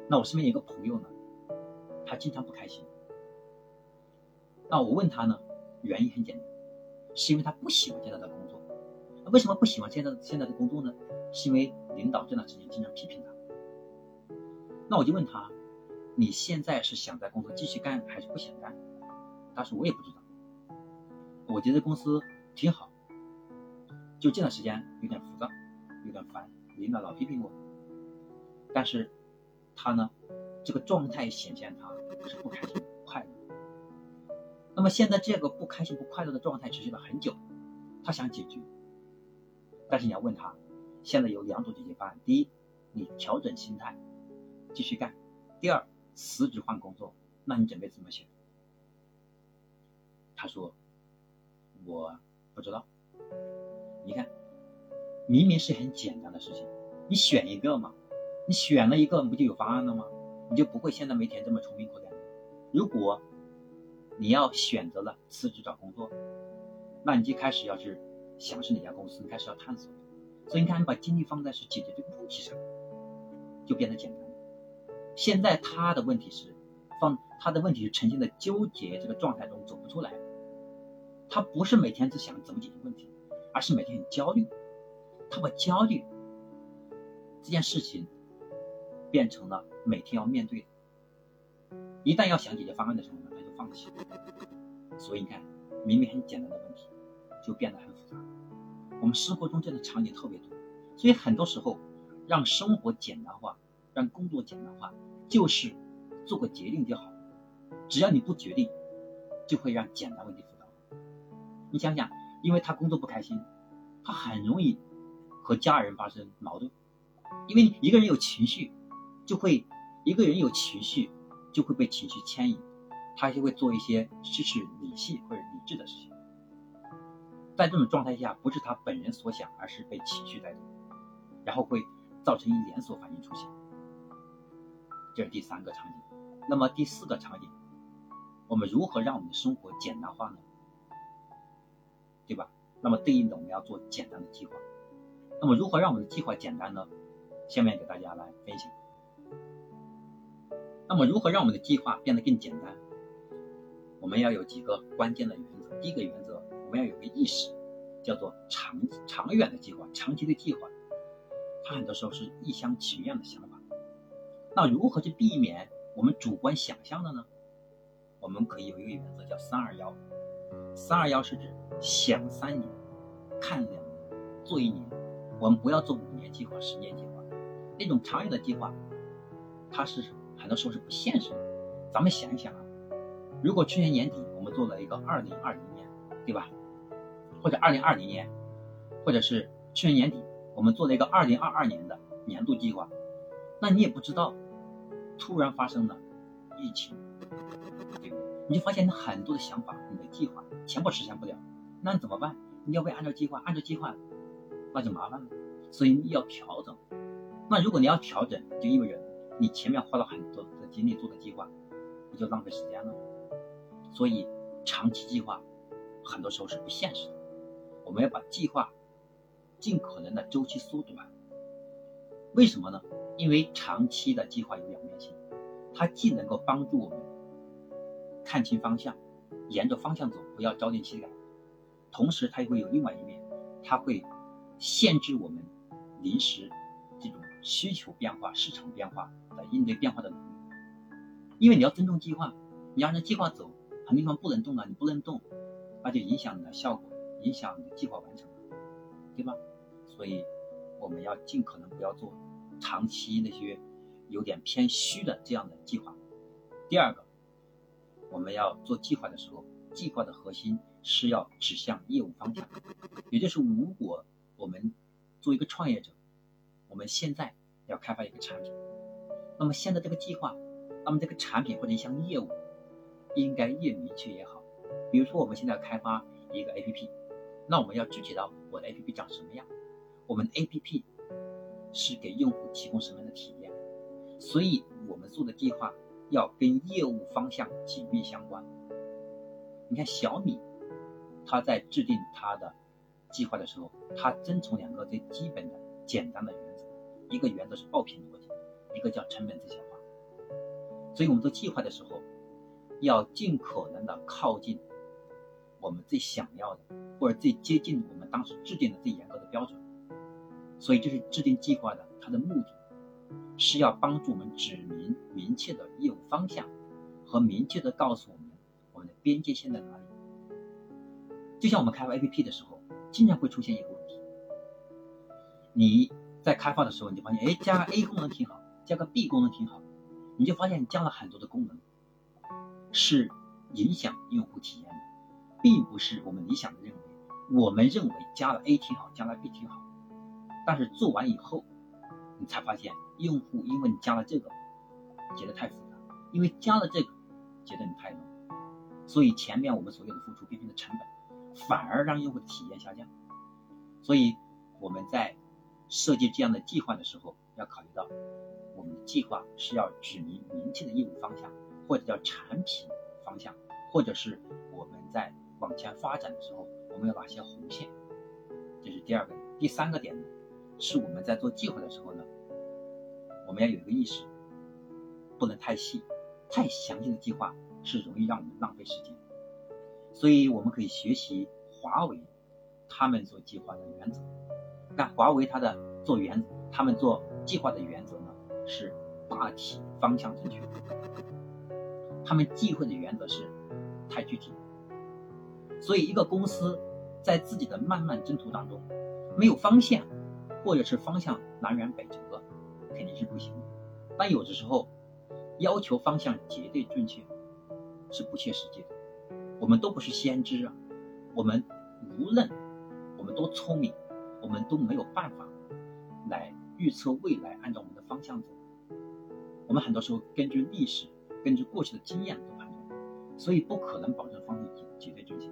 Speaker 1: 那我身边一个朋友呢，他经常不开心。那我问他呢，原因很简单，是因为他不喜欢现在的工作。那为什么不喜欢现在现在的工作呢？是因为领导这段时间经常批评他。那我就问他。你现在是想在公司继续干还是不想干？他说我也不知道。我觉得公司挺好，就这段时间有点浮躁，有点烦，领导老批评我。但是他呢，这个状态显现他是不开心、不快乐。那么现在这个不开心、不快乐的状态持续了很久，他想解决。但是你要问他，现在有两种解决方案：第一，你调整心态，继续干；第二。辞职换工作，那你准备怎么选？他说：“我不知道。”你看，明明是很简单的事情，你选一个嘛，你选了一个，不就有方案了吗？你就不会现在每天这么愁眉苦脸。如果你要选择了辞职找工作，那你就开始要去想是哪家公司，你开始要探索。所以你看，你把精力放在是解决这个问题上，就变得简单。现在他的问题是，放他的问题是呈现在纠结这个状态中走不出来。他不是每天只想怎么解决问题，而是每天很焦虑。他把焦虑这件事情变成了每天要面对的。一旦要想解决方案的时候呢，他就放弃了。所以你看，明明很简单的问题，就变得很复杂。我们生活中这样的场景特别多，所以很多时候让生活简单化，让工作简单化，就是做个决定就好。只要你不决定，就会让简单问题复杂。你想想，因为他工作不开心，他很容易和家人发生矛盾。因为一个人有情绪，就会一个人有情绪。就会被情绪牵引，他就会做一些失去理性或者理智的事情。在这种状态下，不是他本人所想，而是被情绪带动，然后会造成一连锁反应出现。这是第三个场景。那么第四个场景，我们如何让我们的生活简单化呢？对吧？那么对应的我们要做简单的计划。那么如何让我们的计划简单呢？下面给大家来分享。那么，如何让我们的计划变得更简单？我们要有几个关键的原则。第一个原则，我们要有个意识，叫做长长远的计划、长期的计划。它很多时候是一厢情愿的想法。那如何去避免我们主观想象的呢？我们可以有一个原则，叫三二幺。三二幺是指想三年，看两年，做一年。我们不要做五年计划、十年计划，那种长远的计划，它是。很多时候是不现实的。咱们想一想啊，如果去年年底我们做了一个二零二零年，对吧？或者二零二零年，或者是去年年底我们做了一个二零二二年的年度计划，那你也不知道，突然发生了疫情，对不对？你就发现你很多的想法、你的计划全部实现不了，那你怎么办？你要不要按照计划？按照计划，那就麻烦了。所以你要调整。那如果你要调整，就意味着。你前面花了很多的精力做的计划，不就浪费时间了？所以长期计划很多时候是不现实的。我们要把计划尽可能的周期缩短。为什么呢？因为长期的计划有两面性，它既能够帮助我们看清方向，沿着方向走，不要朝令夕改；同时它也会有另外一面，它会限制我们临时这种需求变化、市场变化。的应对变化的能力，因为你要尊重计划，你按照计划走，很多地方不能动了，你不能动，那就影响你的效果，影响你的计划完成，对吧？所以我们要尽可能不要做长期那些有点偏虚的这样的计划。第二个，我们要做计划的时候，计划的核心是要指向业务方向，也就是如果我们做一个创业者，我们现在要开发一个产品。那么现在这个计划，那么这个产品或者一项业务，应该越明确越好。比如说我们现在要开发一个 APP，那我们要具体到我的 APP 长什么样，我们的 APP 是给用户提供什么样的体验，所以我们做的计划要跟业务方向紧密相关。你看小米，它在制定它的计划的时候，它遵从两个最基本的简单的原则，一个原则是爆品逻辑。一个叫成本最小化，所以我们做计划的时候，要尽可能的靠近我们最想要的，或者最接近我们当时制定的最严格的标准。所以这是制定计划的它的目的，是要帮助我们指明明确的业务方向，和明确的告诉我们我们的边界线在哪里。就像我们开发 APP 的时候，经常会出现一个问题，你在开发的时候，你就发现，哎，加个 A 功能挺好。加个 B 功能挺好，你就发现你加了很多的功能，是影响用户体验的，并不是我们理想的认为。我们认为加了 A 挺好，加了 B 挺好，但是做完以后，你才发现用户因为你加了这个，觉得太复杂；因为加了这个，觉得你太难所以前面我们所有的付出变成了成本，反而让用户的体验下降。所以我们在设计这样的计划的时候，要考虑到。我们的计划是要指明明确的业务方向，或者叫产品方向，或者是我们在往前发展的时候，我们有哪些红线？这是第二个。第三个点呢，是我们在做计划的时候呢，我们要有一个意识，不能太细、太详细的计划是容易让我们浪费时间。所以我们可以学习华为他们做计划的原则。那华为它的做原，他们做。计划的原则呢是大体方向正确，他们忌讳的原则是太具体。所以，一个公司在自己的漫漫征途当中没有方向，或者是方向南辕北辙，肯定是不行。但有的时候要求方向绝对正确是不切实际的。我们都不是先知啊，我们无论我们多聪明，我们都没有办法来预测未来，按照我们的方向走。我们很多时候根据历史、根据过去的经验做判断，所以不可能保证方向绝对正确。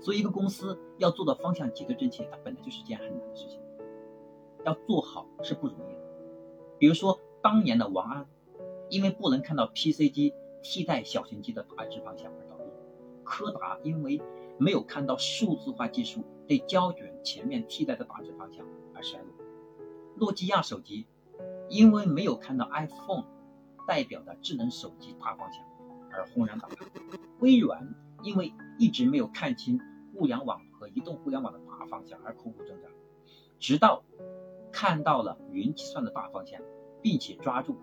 Speaker 1: 所以一个公司要做到方向绝对正确，它本来就是件很难的事情，要做好是不容易的。比如说当年的王安，因为不能看到 PC 机替代小型机的大致方向而倒闭。柯达因为没有看到数字化技术对胶卷全面替代的大致方向而衰落，诺基亚手机因为没有看到 iPhone 代表的智能手机大方向而轰然倒塌，微软因为一直没有看清互联网和移动互联网的大方向而苦苦挣扎，直到看到了云计算的大方向，并且抓住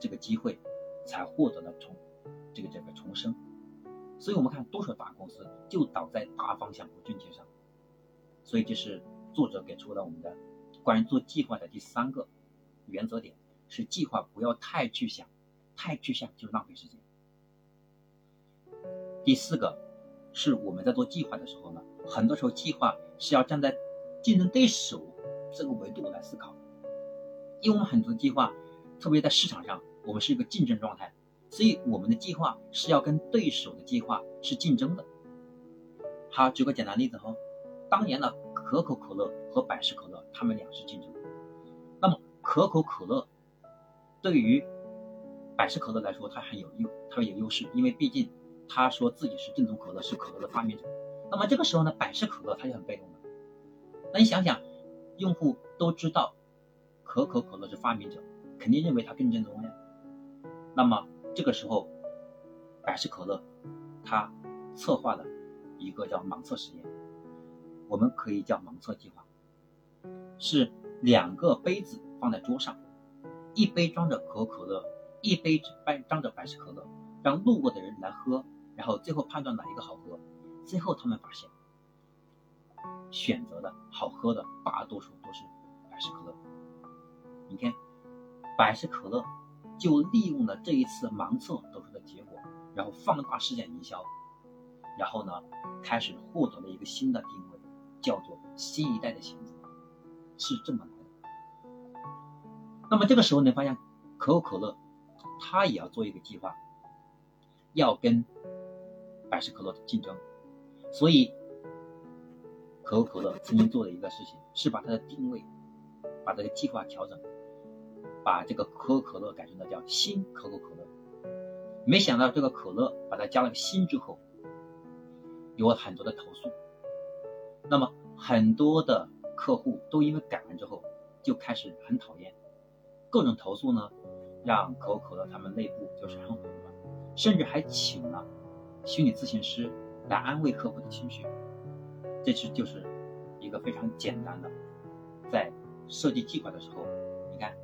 Speaker 1: 这个机会，才获得了重这个这个重生。所以，我们看多少大公司就倒在大方向不正确上。所以，这是作者给出了我们的关于做计划的第三个原则点：是计划不要太具象，太具象就浪费时间。第四个是我们在做计划的时候呢，很多时候计划是要站在竞争对手这个维度来思考，因为我们很多计划，特别在市场上，我们是一个竞争状态。所以我们的计划是要跟对手的计划是竞争的。好，举个简单例子哈，当年呢，可口可乐和百事可乐，他们俩是竞争。那么可口可乐对于百事可乐来说，它很有优，它有优势，因为毕竟他说自己是正宗可乐，是可乐的发明者。那么这个时候呢，百事可乐他就很被动了。那你想想，用户都知道可口可乐是发明者，肯定认为它更正宗呀。那么这个时候，百事可乐，他策划了一个叫盲测实验，我们可以叫盲测计划，是两个杯子放在桌上，一杯装着可口可乐，一杯装着百事可乐，让路过的人来喝，然后最后判断哪一个好喝。最后他们发现，选择的好喝的大多数都是百事可乐。你看，百事可乐。就利用了这一次盲测得出的结果，然后放大事件营销，然后呢，开始获得了一个新的定位，叫做新一代的选择，是这么来的。那么这个时候你，发现可口可乐，它也要做一个计划，要跟百事可乐的竞争，所以可口可乐曾经做的一个事情，是把它的定位，把这个计划调整。把这个可口可乐改成了叫新可口可乐，没想到这个可乐把它加了个新之后，有了很多的投诉。那么很多的客户都因为改完之后就开始很讨厌，各种投诉呢，让可口可乐他们内部就是很混乱，甚至还请了心理咨询师来安慰客户的情绪。这是就是一个非常简单的，在设计计划的时候，你看。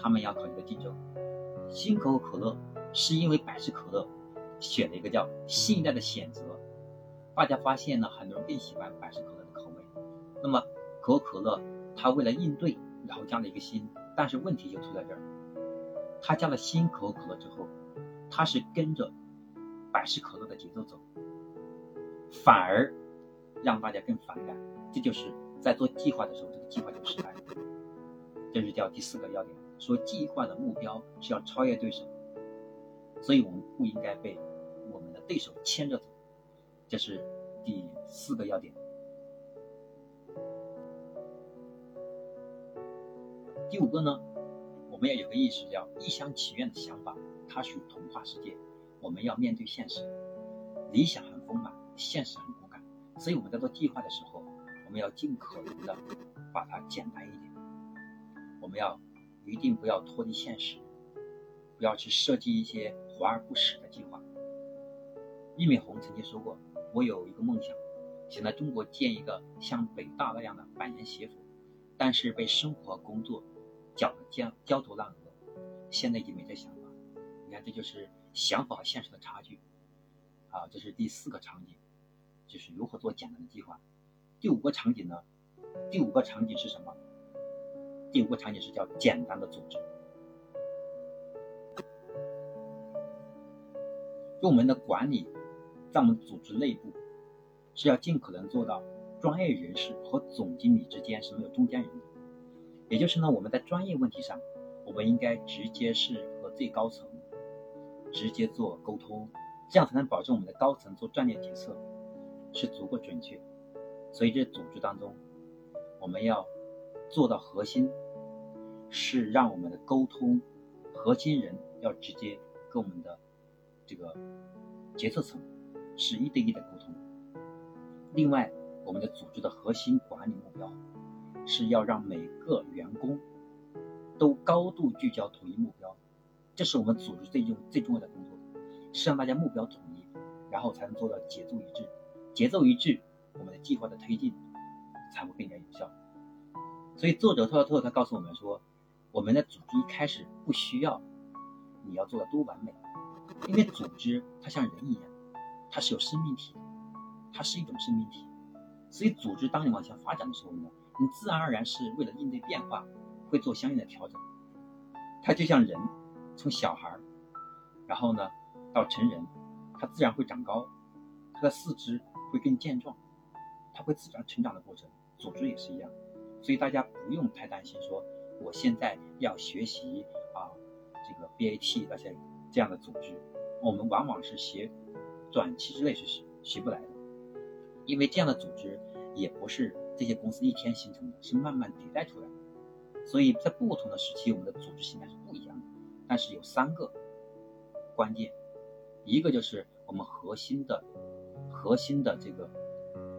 Speaker 1: 他们要考虑的竞争，新可口可乐是因为百事可乐选了一个叫新一代的选择，大家发现呢，很多人更喜欢百事可乐的口味。那么可口可乐它为了应对，然后加了一个新，但是问题就出在这儿，它加了新可口可乐之后，它是跟着百事可乐的节奏走，反而让大家更反感。这就是在做计划的时候，这个计划就失败了。这是叫第四个要点。说计划的目标是要超越对手，所以我们不应该被我们的对手牵着走，这是第四个要点。第五个呢，我们要有个意识，叫一厢情愿的想法，它属于童话世界。我们要面对现实，理想很丰满，现实很骨感，所以我们在做计划的时候，我们要尽可能的把它简单一点，我们要。一定不要脱离现实，不要去设计一些华而不实的计划。俞敏洪曾经说过：“我有一个梦想，想在中国建一个像北大那样的百年学府，但是被生活工作搅得焦焦头烂额，现在已经没这想。这就是想法和现实的差距。啊，这是第四个场景，就是如何做简单的计划。第五个场景呢？第五个场景是什么？第五个场景是叫简单的组织。就我们的管理，在我们组织内部，是要尽可能做到专业人士和总经理之间是没有中间人的。也就是呢，我们在专业问题上，我们应该直接是和最高层直接做沟通，这样才能保证我们的高层做战略决策是足够准确。所以，这组织当中，我们要做到核心，是让我们的沟通核心人要直接跟我们的这个决策层是一对一的沟通。另外，我们的组织的核心管理目标是要让每个员工都高度聚焦统一目标，这是我们组织最重最重要的工作，是让大家目标统一，然后才能做到节奏一致。节奏一致。我们的计划的推进才会更加有效。所以作者特特他告诉我们说，我们的组织一开始不需要你要做的多完美，因为组织它像人一样，它是有生命体的，它是一种生命体。所以组织当你往前发展的时候呢，你自然而然是为了应对变化，会做相应的调整。它就像人，从小孩然后呢到成人，他自然会长高，他的四肢会更健壮。它会自然成长的过程，组织也是一样，所以大家不用太担心，说我现在要学习啊这个 BAT 那些这样的组织，我们往往是学短期之内是学学不来的，因为这样的组织也不是这些公司一天形成的，是慢慢迭代出来的，所以在不同的时期，我们的组织形态是不一样的，但是有三个关键，一个就是我们核心的核心的这个。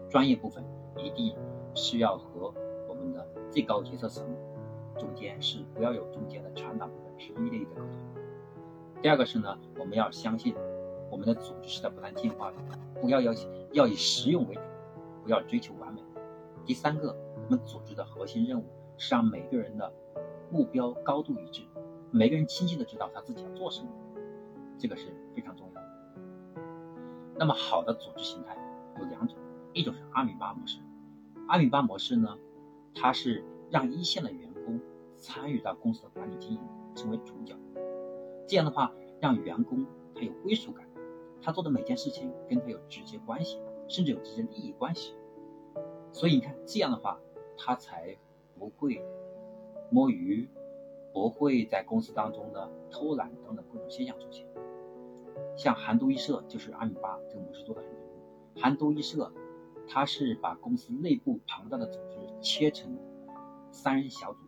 Speaker 1: 专业部分一定是要和我们的最高决策层中间是不要有中间的传达部分，是一对一的沟通。第二个是呢，我们要相信我们的组织是在不断进化的，不要要要以实用为主，不要追求完美。第三个，我们组织的核心任务是让每个人的目标高度一致，每个人清晰的知道他自己要做什么，这个是非常重要的。那么好的组织形态有两种。一种是阿米巴模式，阿米巴模式呢，它是让一线的员工参与到公司的管理经营，成为主角。这样的话，让员工他有归属感，他做的每件事情跟他有直接关系，甚至有直接利益关系。所以你看，这样的话，他才不会摸鱼，不会在公司当中呢偷懒等等各种现象出现。像韩都衣舍就是阿米巴这个模式做的很成功，韩都衣舍。它是把公司内部庞大的组织切成三人小组，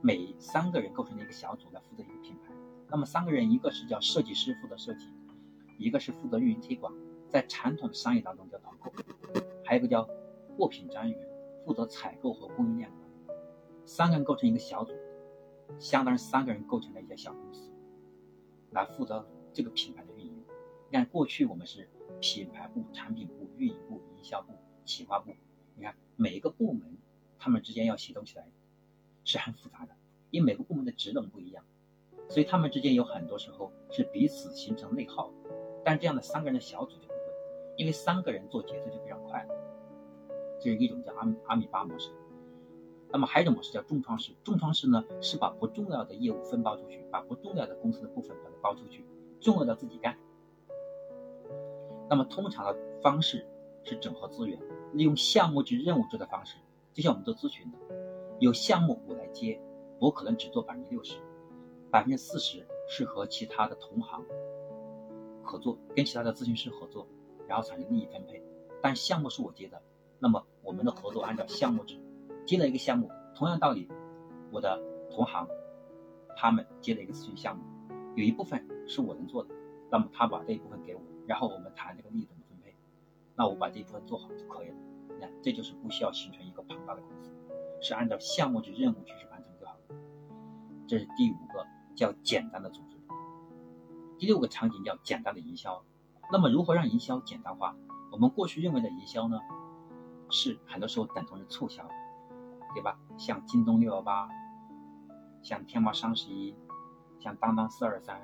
Speaker 1: 每三个人构成的一个小组来负责一个品牌。那么三个人，一个是叫设计师负责设计，一个是负责运营推广，在传统的商业当中叫导购，还有一个叫货品专员负责采购和供应链管理。三个人构成一个小组，相当于三个人构成了一家小公司，来负责这个品牌的运营。你看，过去我们是品牌部、产品部、运营部。营销部、企划部，你看每一个部门，他们之间要协同起来是很复杂的，因为每个部门的职能不一样，所以他们之间有很多时候是彼此形成内耗。但这样的三个人的小组就不会，因为三个人做决策就非常快。这是一种叫阿阿米巴模式。那么还有一种模式叫重创式，重创式呢是把不重要的业务分包出去，把不重要的公司的部分把它包出去，重要的自己干。那么通常的方式。是整合资源，利用项目制、任务制的方式，就像我们做咨询的，有项目我来接，我可能只做百分之六十，百分之四十是和其他的同行合作，跟其他的咨询师合作，然后产生利益分配。但项目是我接的，那么我们的合作按照项目制，接了一个项目，同样道理，我的同行他们接了一个咨询项目，有一部分是我能做的，那么他把这一部分给我，然后我们谈这个利益的。那我把这一部分做好就可以了。你看，这就是不需要形成一个庞大的公司，是按照项目制任务去完成就好了。这是第五个叫简单的组织。第六个场景叫简单的营销。那么如何让营销简单化？我们过去认为的营销呢，是很多时候等同于促销，对吧？像京东六幺八，像天猫双十一、像当当四二三、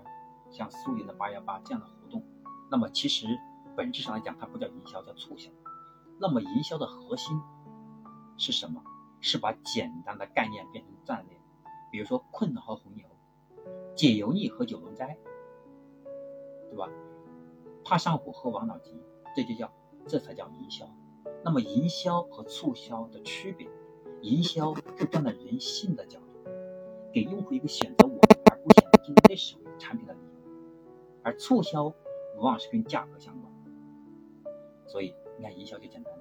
Speaker 1: 像苏宁的八幺八这样的活动，那么其实本质上来讲，它不叫营销，叫促销。那么营销的核心是什么？是把简单的概念变成战略。比如说困难和红牛，解油腻和九龙斋，对吧？怕上火喝王老吉，这就叫这才叫营销。那么营销和促销的区别，营销是站在人性的角度，给用户一个选择我而不选择竞争对手产品的理由，而促销往往是跟价格相关。所以你看营销就简单了。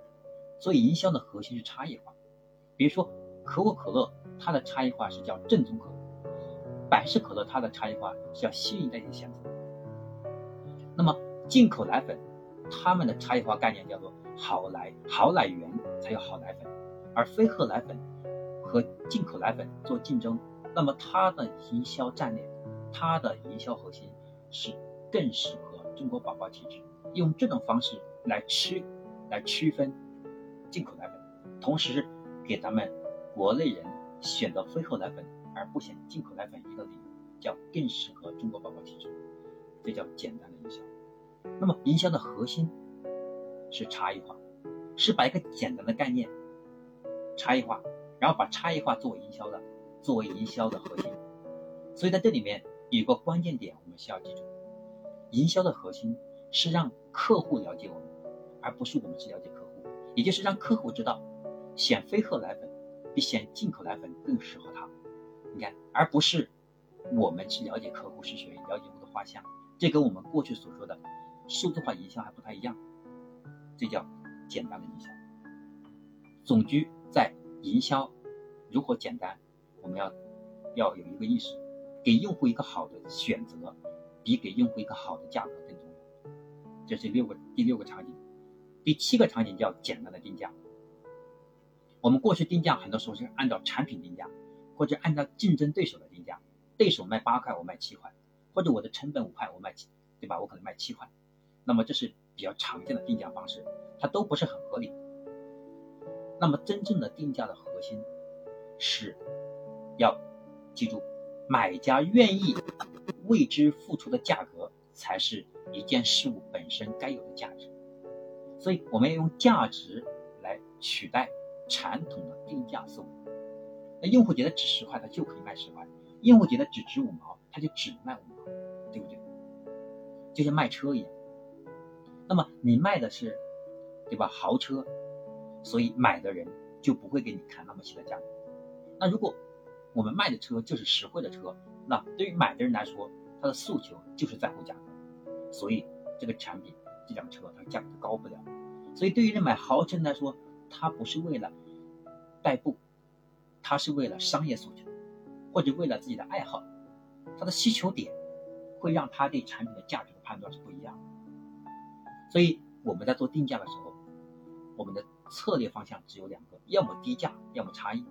Speaker 1: 所以营销的核心是差异化。比如说可口可乐，它的差异化是叫正宗可乐；百事可乐它的差异化是叫新一代的选择。那么进口奶粉，他们的差异化概念叫做。好奶好奶源才有好奶粉，而飞鹤奶粉和进口奶粉做竞争，那么它的营销战略，它的营销核心是更适合中国宝宝体质，用这种方式来区来区分进口奶粉，同时给咱们国内人选择飞鹤奶粉而不选进口奶粉一个理由，叫更适合中国宝宝体质，这叫简单的营销。那么营销的核心。是差异化，是把一个简单的概念差异化，然后把差异化作为营销的，作为营销的核心。所以在这里面有个关键点，我们需要记住：营销的核心是让客户了解我们，而不是我们去了解客户。也就是让客户知道，选飞鹤奶粉比选进口奶粉更适合他。你看，而不是我们去了解客户是谁，了解我的画像。这跟我们过去所说的数字化营销还不太一样。这叫简单的营销。总之营销如何简单，我们要要有一个意识，给用户一个好的选择，比给用户一个好的价格更重要。这是六个第六个场景，第七个场景叫简单的定价。我们过去定价很多时候是按照产品定价，或者按照竞争对手的定价，对手卖八块，我卖七块，或者我的成本五块，我卖七，对吧？我可能卖七块，那么这是。比较常见的定价方式，它都不是很合理。那么真正的定价的核心是，要记住，买家愿意为之付出的价格，才是一件事物本身该有的价值。所以我们要用价值来取代传统的定价思维。那用户觉得值十块，他就可以卖十块；用户觉得只值五毛，他就只卖五毛，对不对？就像卖车一样。那么你卖的是，对吧？豪车，所以买的人就不会给你砍那么细的价格。那如果我们卖的车就是实惠的车，那对于买的人来说，他的诉求就是在乎价格，所以这个产品这辆车它价格高不了。所以对于人买豪车来说，他不是为了代步，他是为了商业诉求，或者为了自己的爱好，他的需求点会让他对产品的价值的判断是不一样的。所以我们在做定价的时候，我们的策略方向只有两个：要么低价，要么差异。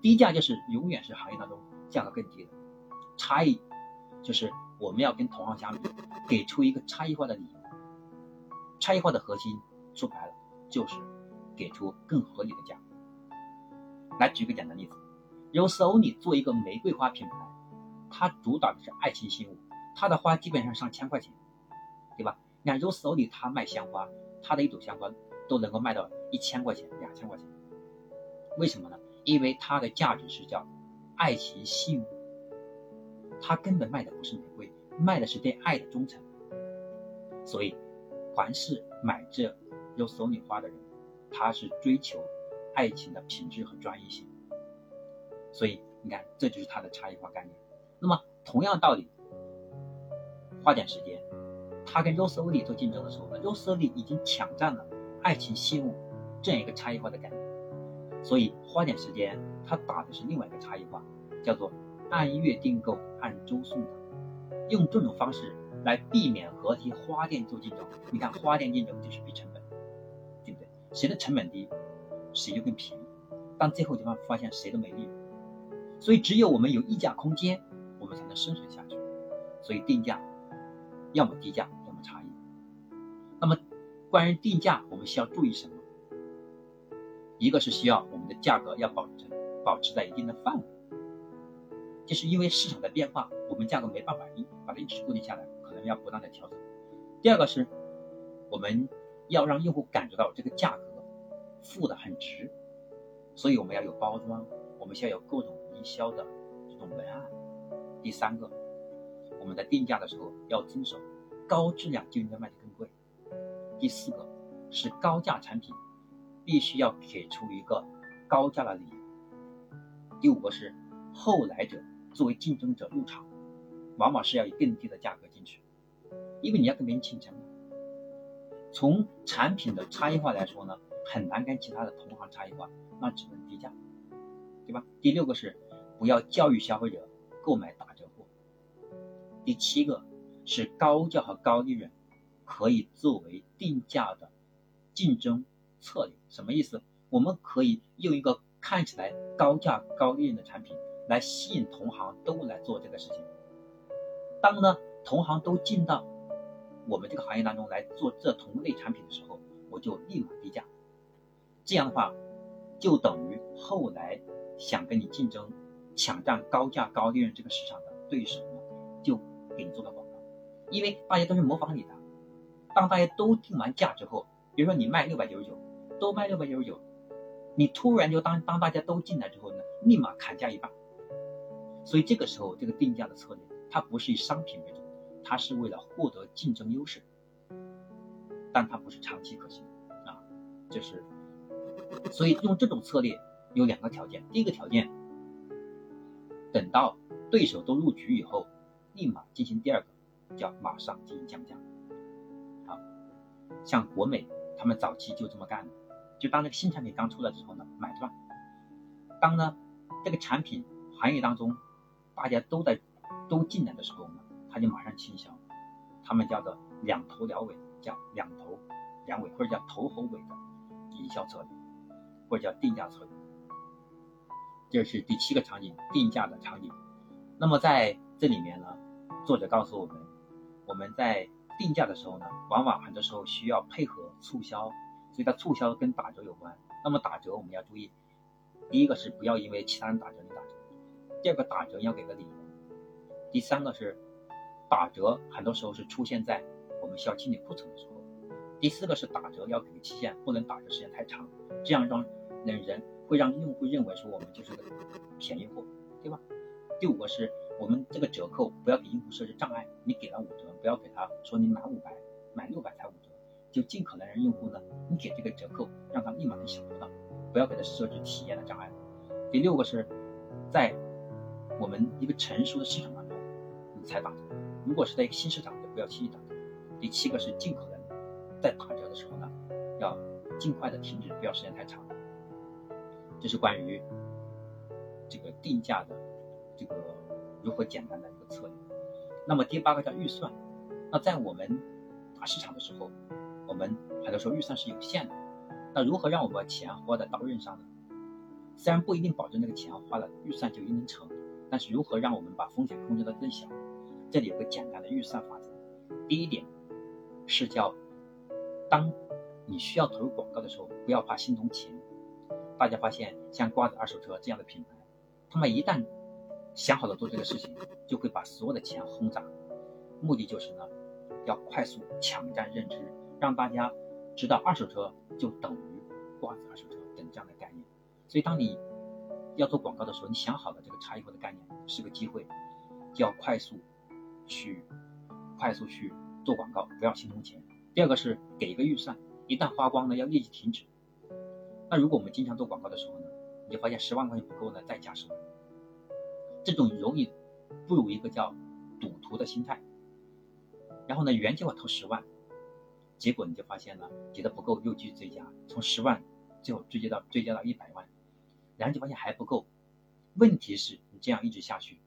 Speaker 1: 低价就是永远是行业当中价格更低的，差异就是我们要跟同行相比，给出一个差异化的理由。差异化的核心说白了就是给出更合理的价格。来举个简单例子，Rose Only 做一个玫瑰花品牌，它主打的是爱情信物，它的花基本上上千块钱，对吧？你看 Rose Only 它卖香花，它的一朵香花都能够卖到一千块钱、两千块钱，为什么呢？因为它的价值是叫爱情信物，它根本卖的不是玫瑰，卖的是对爱的忠诚。所以，凡是买这 Rose Only 花的人，他是追求爱情的品质和专一性。所以，你看，这就是它的差异化概念。那么，同样道理，花点时间。他跟 Rose Only 做竞争的时候，Rose Only 已经抢占了爱情信物这样一个差异化的概念，所以花点时间，他打的是另外一个差异化，叫做按月订购、按周送达，用这种方式来避免和一些花店做竞争。你看花店竞争就是比成本，对不对？谁的成本低，谁就更便宜。但最后就会发现谁都没利润，所以只有我们有溢价空间，我们才能生存下去。所以定价要么低价。关于定价，我们需要注意什么？一个是需要我们的价格要保持保持在一定的范围，就是因为市场的变化，我们价格没办法一把它一直固定下来，可能要不断的调整。第二个是，我们要让用户感觉到这个价格付的很值，所以我们要有包装，我们需要有各种营销的这种文案。第三个，我们在定价的时候要遵守高质量就应该卖的。第四个是高价产品必须要给出一个高价的理由。第五个是后来者作为竞争者入场，往往是要以更低的价格进去，因为你要跟别人竞争。从产品的差异化来说呢，很难跟其他的同行差异化，那只能低价，对吧？第六个是不要教育消费者购买打折货。第七个是高价和高利润可以作为定价的竞争策略。什么意思？我们可以用一个看起来高价高利润的产品来吸引同行都来做这个事情。当呢同行都进到我们这个行业当中来做这同类产品的时候，我就立马低价。这样的话，就等于后来想跟你竞争、抢占高价高利润这个市场的对手呢，就给你做了广告。因为大家都是模仿你的。当大家都定完价之后，比如说你卖六百九十九，都卖六百九十九，你突然就当当大家都进来之后呢，立马砍价一半。所以这个时候，这个定价的策略，它不是以商品为主。它是为了获得竞争优势，但它不是长期可行啊，就是，所以用这种策略有两个条件，第一个条件，等到对手都入局以后，立马进行第二个，叫马上进行降价，像国美他们早期就这么干的，就当那个新产品刚出来之后呢，买断，当呢这个产品行业当中大家都在都进来的时候呢。他就马上倾销，他们叫做两头两尾，叫两头两尾，或者叫头和尾的营销策略，或者叫定价策略。这是第七个场景，定价的场景。那么在这里面呢，作者告诉我们，我们在定价的时候呢，往往很多时候需要配合促销，所以它促销跟打折有关。那么打折我们要注意，第一个是不要因为其他人打折你打折，第二个打折要给个理由，第三个是。打折很多时候是出现在我们需要清理库存的时候。第四个是打折要给个期限，不能打折时间太长，这样让人人会让用户认为说我们就是个便宜货，对吧？第五个是我们这个折扣不要给用户设置障碍，你给了五折，不要给他说你满五百、满六百才五折，就尽可能让用户呢，你给这个折扣让他立马能享受到，不要给他设置体验的障碍。第六个是在我们一个成熟的市场当中，你才打折。如果是在一个新市场，就不要轻易打折。第七个是尽可能在打折的时候呢，要尽快的停止，不要时间太长。这是关于这个定价的这个如何简单的一个策略。那么第八个叫预算。那在我们打市场的时候，我们很多时候预算是有限的。那如何让我们钱花在刀刃上呢？虽然不一定保证那个钱花了预算就一定能成，但是如何让我们把风险控制的更小？这里有个简单的预算法则，第一点是叫，当你需要投入广告的时候，不要怕心疼钱。大家发现，像瓜子二手车这样的品牌，他们一旦想好了做这个事情，就会把所有的钱轰炸，目的就是呢，要快速抢占认知，让大家知道二手车就等于瓜子二手车等这样的概念。所以，当你要做广告的时候，你想好了这个差异化的概念是个机会，就要快速。去快速去做广告，不要心疼钱。第二个是给一个预算，一旦花光呢，要立即停止。那如果我们经常做广告的时候呢，你就发现十万块钱不够呢，再加十万。这种容易步入一个叫赌徒的心态。然后呢，原计划投十万，结果你就发现了，觉得不够，又继续追加，从十万最后追加到追加到一百万，然后就发现还不够。问题是你这样一直下去。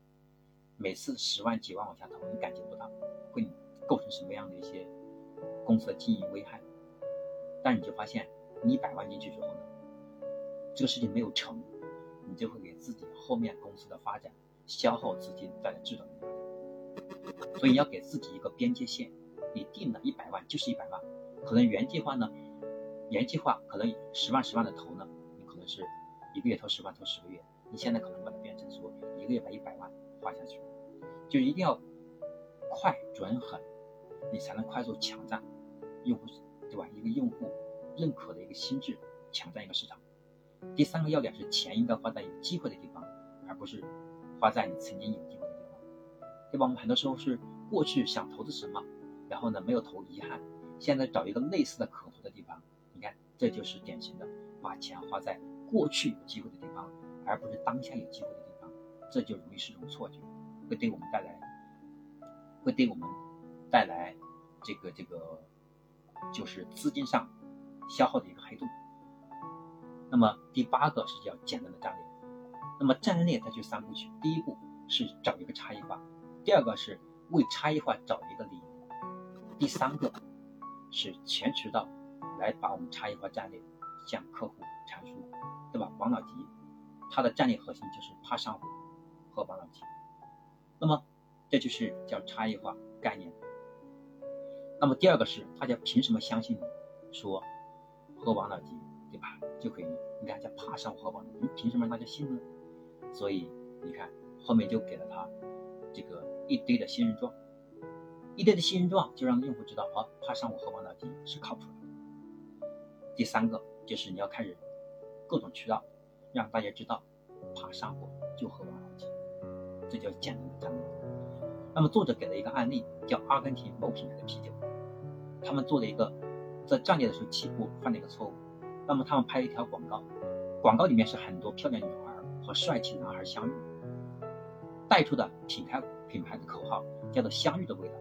Speaker 1: 每次十万几万往下投，你感觉不到会构成什么样的一些公司的经营危害，但你就发现你一百万进去之后呢，这个事情没有成，你就会给自己后面公司的发展消耗资金带来质的。所以你要给自己一个边界线，你定了一百万就是一百万，可能原计划呢，原计划可能十万十万的投呢，你可能是一个月投十万投十个月，你现在可能把它变成说一个月把一百万。花下去，就一定要快、准、狠，你才能快速抢占用户，对吧？一个用户认可的一个心智，抢占一个市场。第三个要点是钱应该花在有机会的地方，而不是花在你曾经有机会，对吧？我们很多时候是过去想投资什么，然后呢没有投，遗憾，现在找一个类似的可投的地方，你看这就是典型的把钱花在过去有机会的地方，而不是当下有机会的地方，这就容易是一种错觉，会对我们带来，会对我们带来这个这个就是资金上消耗的一个黑洞。那么第八个是叫简单的战略。那么战略它就三部曲，第一步是找一个差异化，第二个是为差异化找一个理由，第三个是全渠道来把我们差异化战略向客户阐述，对吧？王老吉他的战略核心就是怕上火和王老吉。那么这就是叫差异化概念。那么第二个是大家凭什么相信你说喝王老吉？对吧？就可以，你看叫怕上火网，你凭什么让大家信呢？所以你看后面就给了他这个一堆的信任状，一堆的信任状就让用户知道，哦，怕上火喝王老吉是靠谱的。第三个就是你要开始各种渠道让大家知道，怕上火就喝王老吉，这叫简单的战略。那么作者给了一个案例，叫阿根廷某品牌的啤酒，他们做了一个在战略的时候起步犯了一个错误。那么他们拍了一条广告，广告里面是很多漂亮女孩和帅气男孩相遇，带出的品牌品牌的口号叫做“相遇的味道”。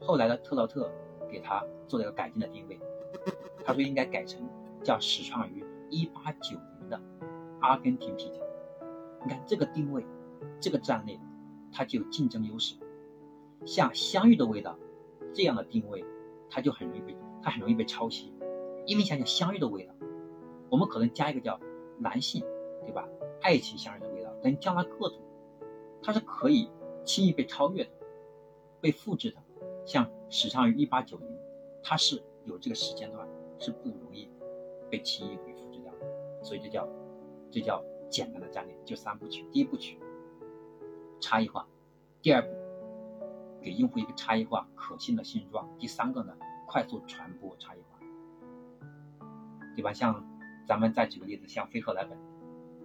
Speaker 1: 后来的特劳特给他做了一个改进的定位，他说应该改成叫“始创于1890的阿根廷啤酒”。你看这个定位，这个战略，它就有竞争优势。像“相遇的味道”这样的定位，它就很容易被它很容易被抄袭。因为想想相遇的味道，我们可能加一个叫男性，对吧？爱情相遇的味道，等将来各种，它是可以轻易被超越的，被复制的。像始创于一八九零，它是有这个时间段，是不容易被轻易被复制掉的。所以这叫这叫简单的战略，就三部曲。第一部曲，差异化；第二步，给用户一个差异化可信的信任状；第三个呢，快速传播差异化。对吧？像咱们再举个例子，像飞鹤奶粉，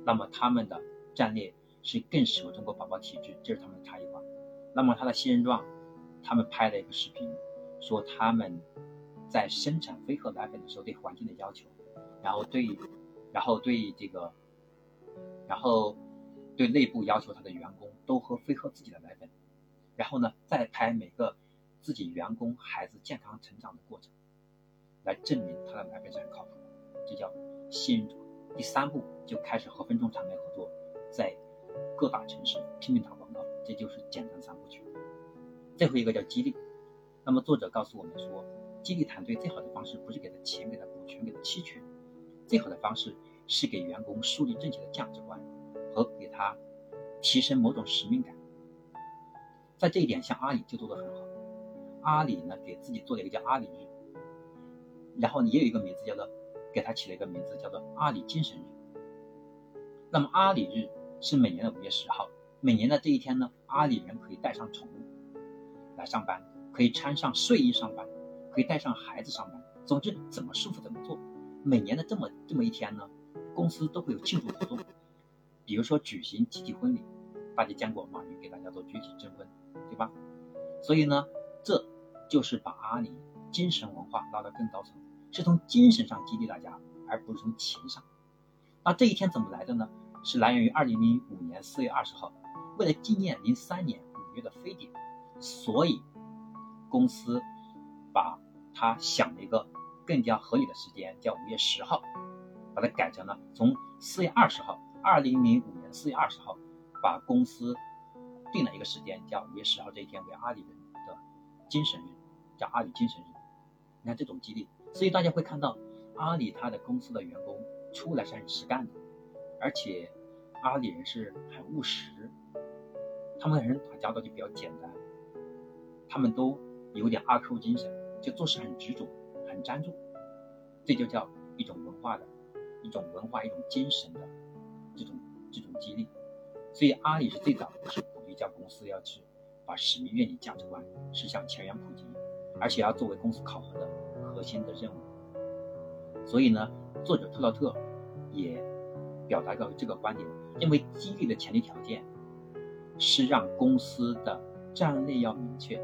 Speaker 1: 那么他们的战略是更适合中国宝宝体质，这是他们的差异化。那么它的现状，他们拍了一个视频，说他们在生产飞鹤奶粉的时候对环境的要求，然后对，然后对这个，然后对内部要求他的员工都喝飞鹤自己的奶粉，然后呢再拍每个自己员工孩子健康成长的过程，来证明他的奶粉是很靠谱的。这叫信任。第三步就开始和分众传媒合作，在各大城市拼命打广告，这就是简单三部曲。最后一个叫激励。那么作者告诉我们说，激励团队最好的方式不是给他钱、给他股权、给他期权，最好的方式是给员工树立正确的价值观和给他提升某种使命感。在这一点，像阿里就做得很好。阿里呢，给自己做了一个叫阿里日，然后也有一个名字叫做。给他起了一个名字，叫做阿里精神日。那么阿里日是每年的五月十号，每年的这一天呢，阿里人可以带上宠物来上班，可以穿上睡衣上班，可以带上孩子上班。总之，怎么舒服怎么做。每年的这么这么一天呢，公司都会有庆祝活动，比如说举行集体婚礼，大家见过马云给大家做集体征婚，对吧？所以呢，这就是把阿里精神文化拉到更高层。是从精神上激励大家，而不是从钱上。那这一天怎么来的呢？是来源于二零零五年四月二十号，为了纪念零三年五月的非典，所以公司把它想了一个更加合理的时间，叫五月十号，把它改成了从四月二十号，二零零五年四月二十号，把公司定了一个时间，叫五月十号这一天为阿里人的精神日，叫阿里精神日。你看这种激励。所以大家会看到，阿里它的公司的员工出来是很实干的，而且阿里人是很务实，他们人打交道就比较简单，他们都有点阿 Q 精神，就做事很执着、很专注，这就叫一种文化的一种文化、一种精神的这种这种激励。所以阿里是最早是鼓励家公司要去把使命、愿景、价值观是向全员普及，而且要作为公司考核的核心的任务。所以呢，作者特劳特也表达个这个观点，认为激励的前提条件是让公司的战略要明确，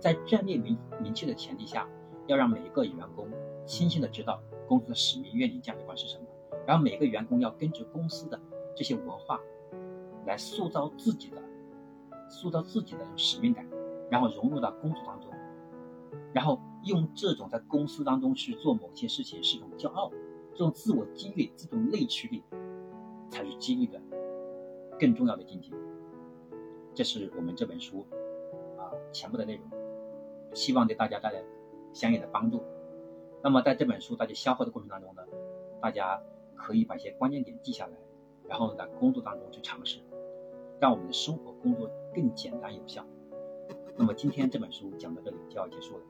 Speaker 1: 在战略明明确的前提下，要让每一个员工清晰的知道公司的使命、愿景、价值观是什么，然后每个员工要根据公司的这些文化。来塑造自己的，塑造自己的使命感，然后融入到工作当中，然后用这种在公司当中去做某些事情是一种骄傲，这种自我激励、这种内驱力，才是激励的更重要的境界。这是我们这本书啊全部的内容，希望对大家带来相应的帮助。那么在这本书大家消化的过程当中呢，大家可以把一些关键点记下来，然后在工作当中去尝试。让我们的生活工作更简单有效。那么今天这本书讲到这里就要结束了。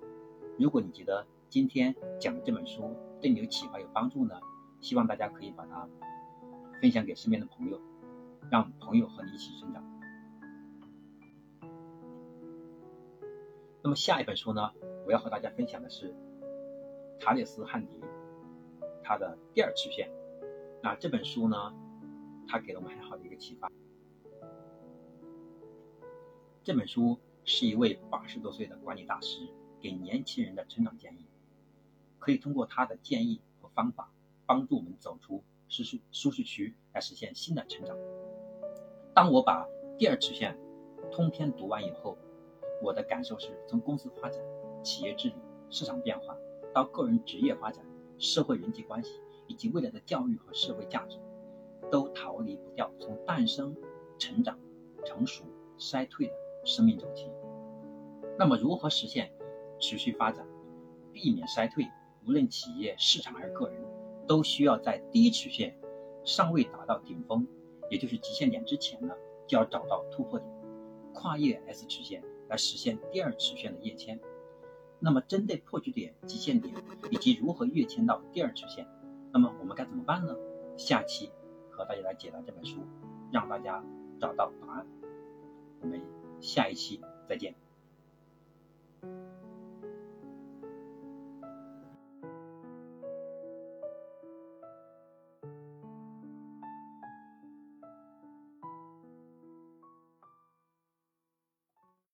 Speaker 1: 如果你觉得今天讲的这本书对你有启发、有帮助呢，希望大家可以把它分享给身边的朋友，让朋友和你一起成长。那么下一本书呢，我要和大家分享的是查理斯·汉迪他的第二曲线。那这本书呢，他给了我们很好的一个启发。这本书是一位八十多岁的管理大师给年轻人的成长建议，可以通过他的建议和方法，帮助我们走出舒适舒适区，来实现新的成长。当我把第二曲线通篇读完以后，我的感受是从公司发展、企业治理、市场变化，到个人职业发展、社会人际关系，以及未来的教育和社会价值，都逃离不掉从诞生、成长、成熟、衰退的。生命周期，那么如何实现持续发展，避免衰退？无论企业、市场还是个人，都需要在第一曲线尚未达到顶峰，也就是极限点之前呢，就要找到突破点，跨越 S 曲线来实现第二曲线的跃迁。那么针对破局点、极限点以及如何跃迁到第二曲线，那么我们该怎么办呢？下期和大家来解答这本书，让大家找到答案。我们。下一期再见。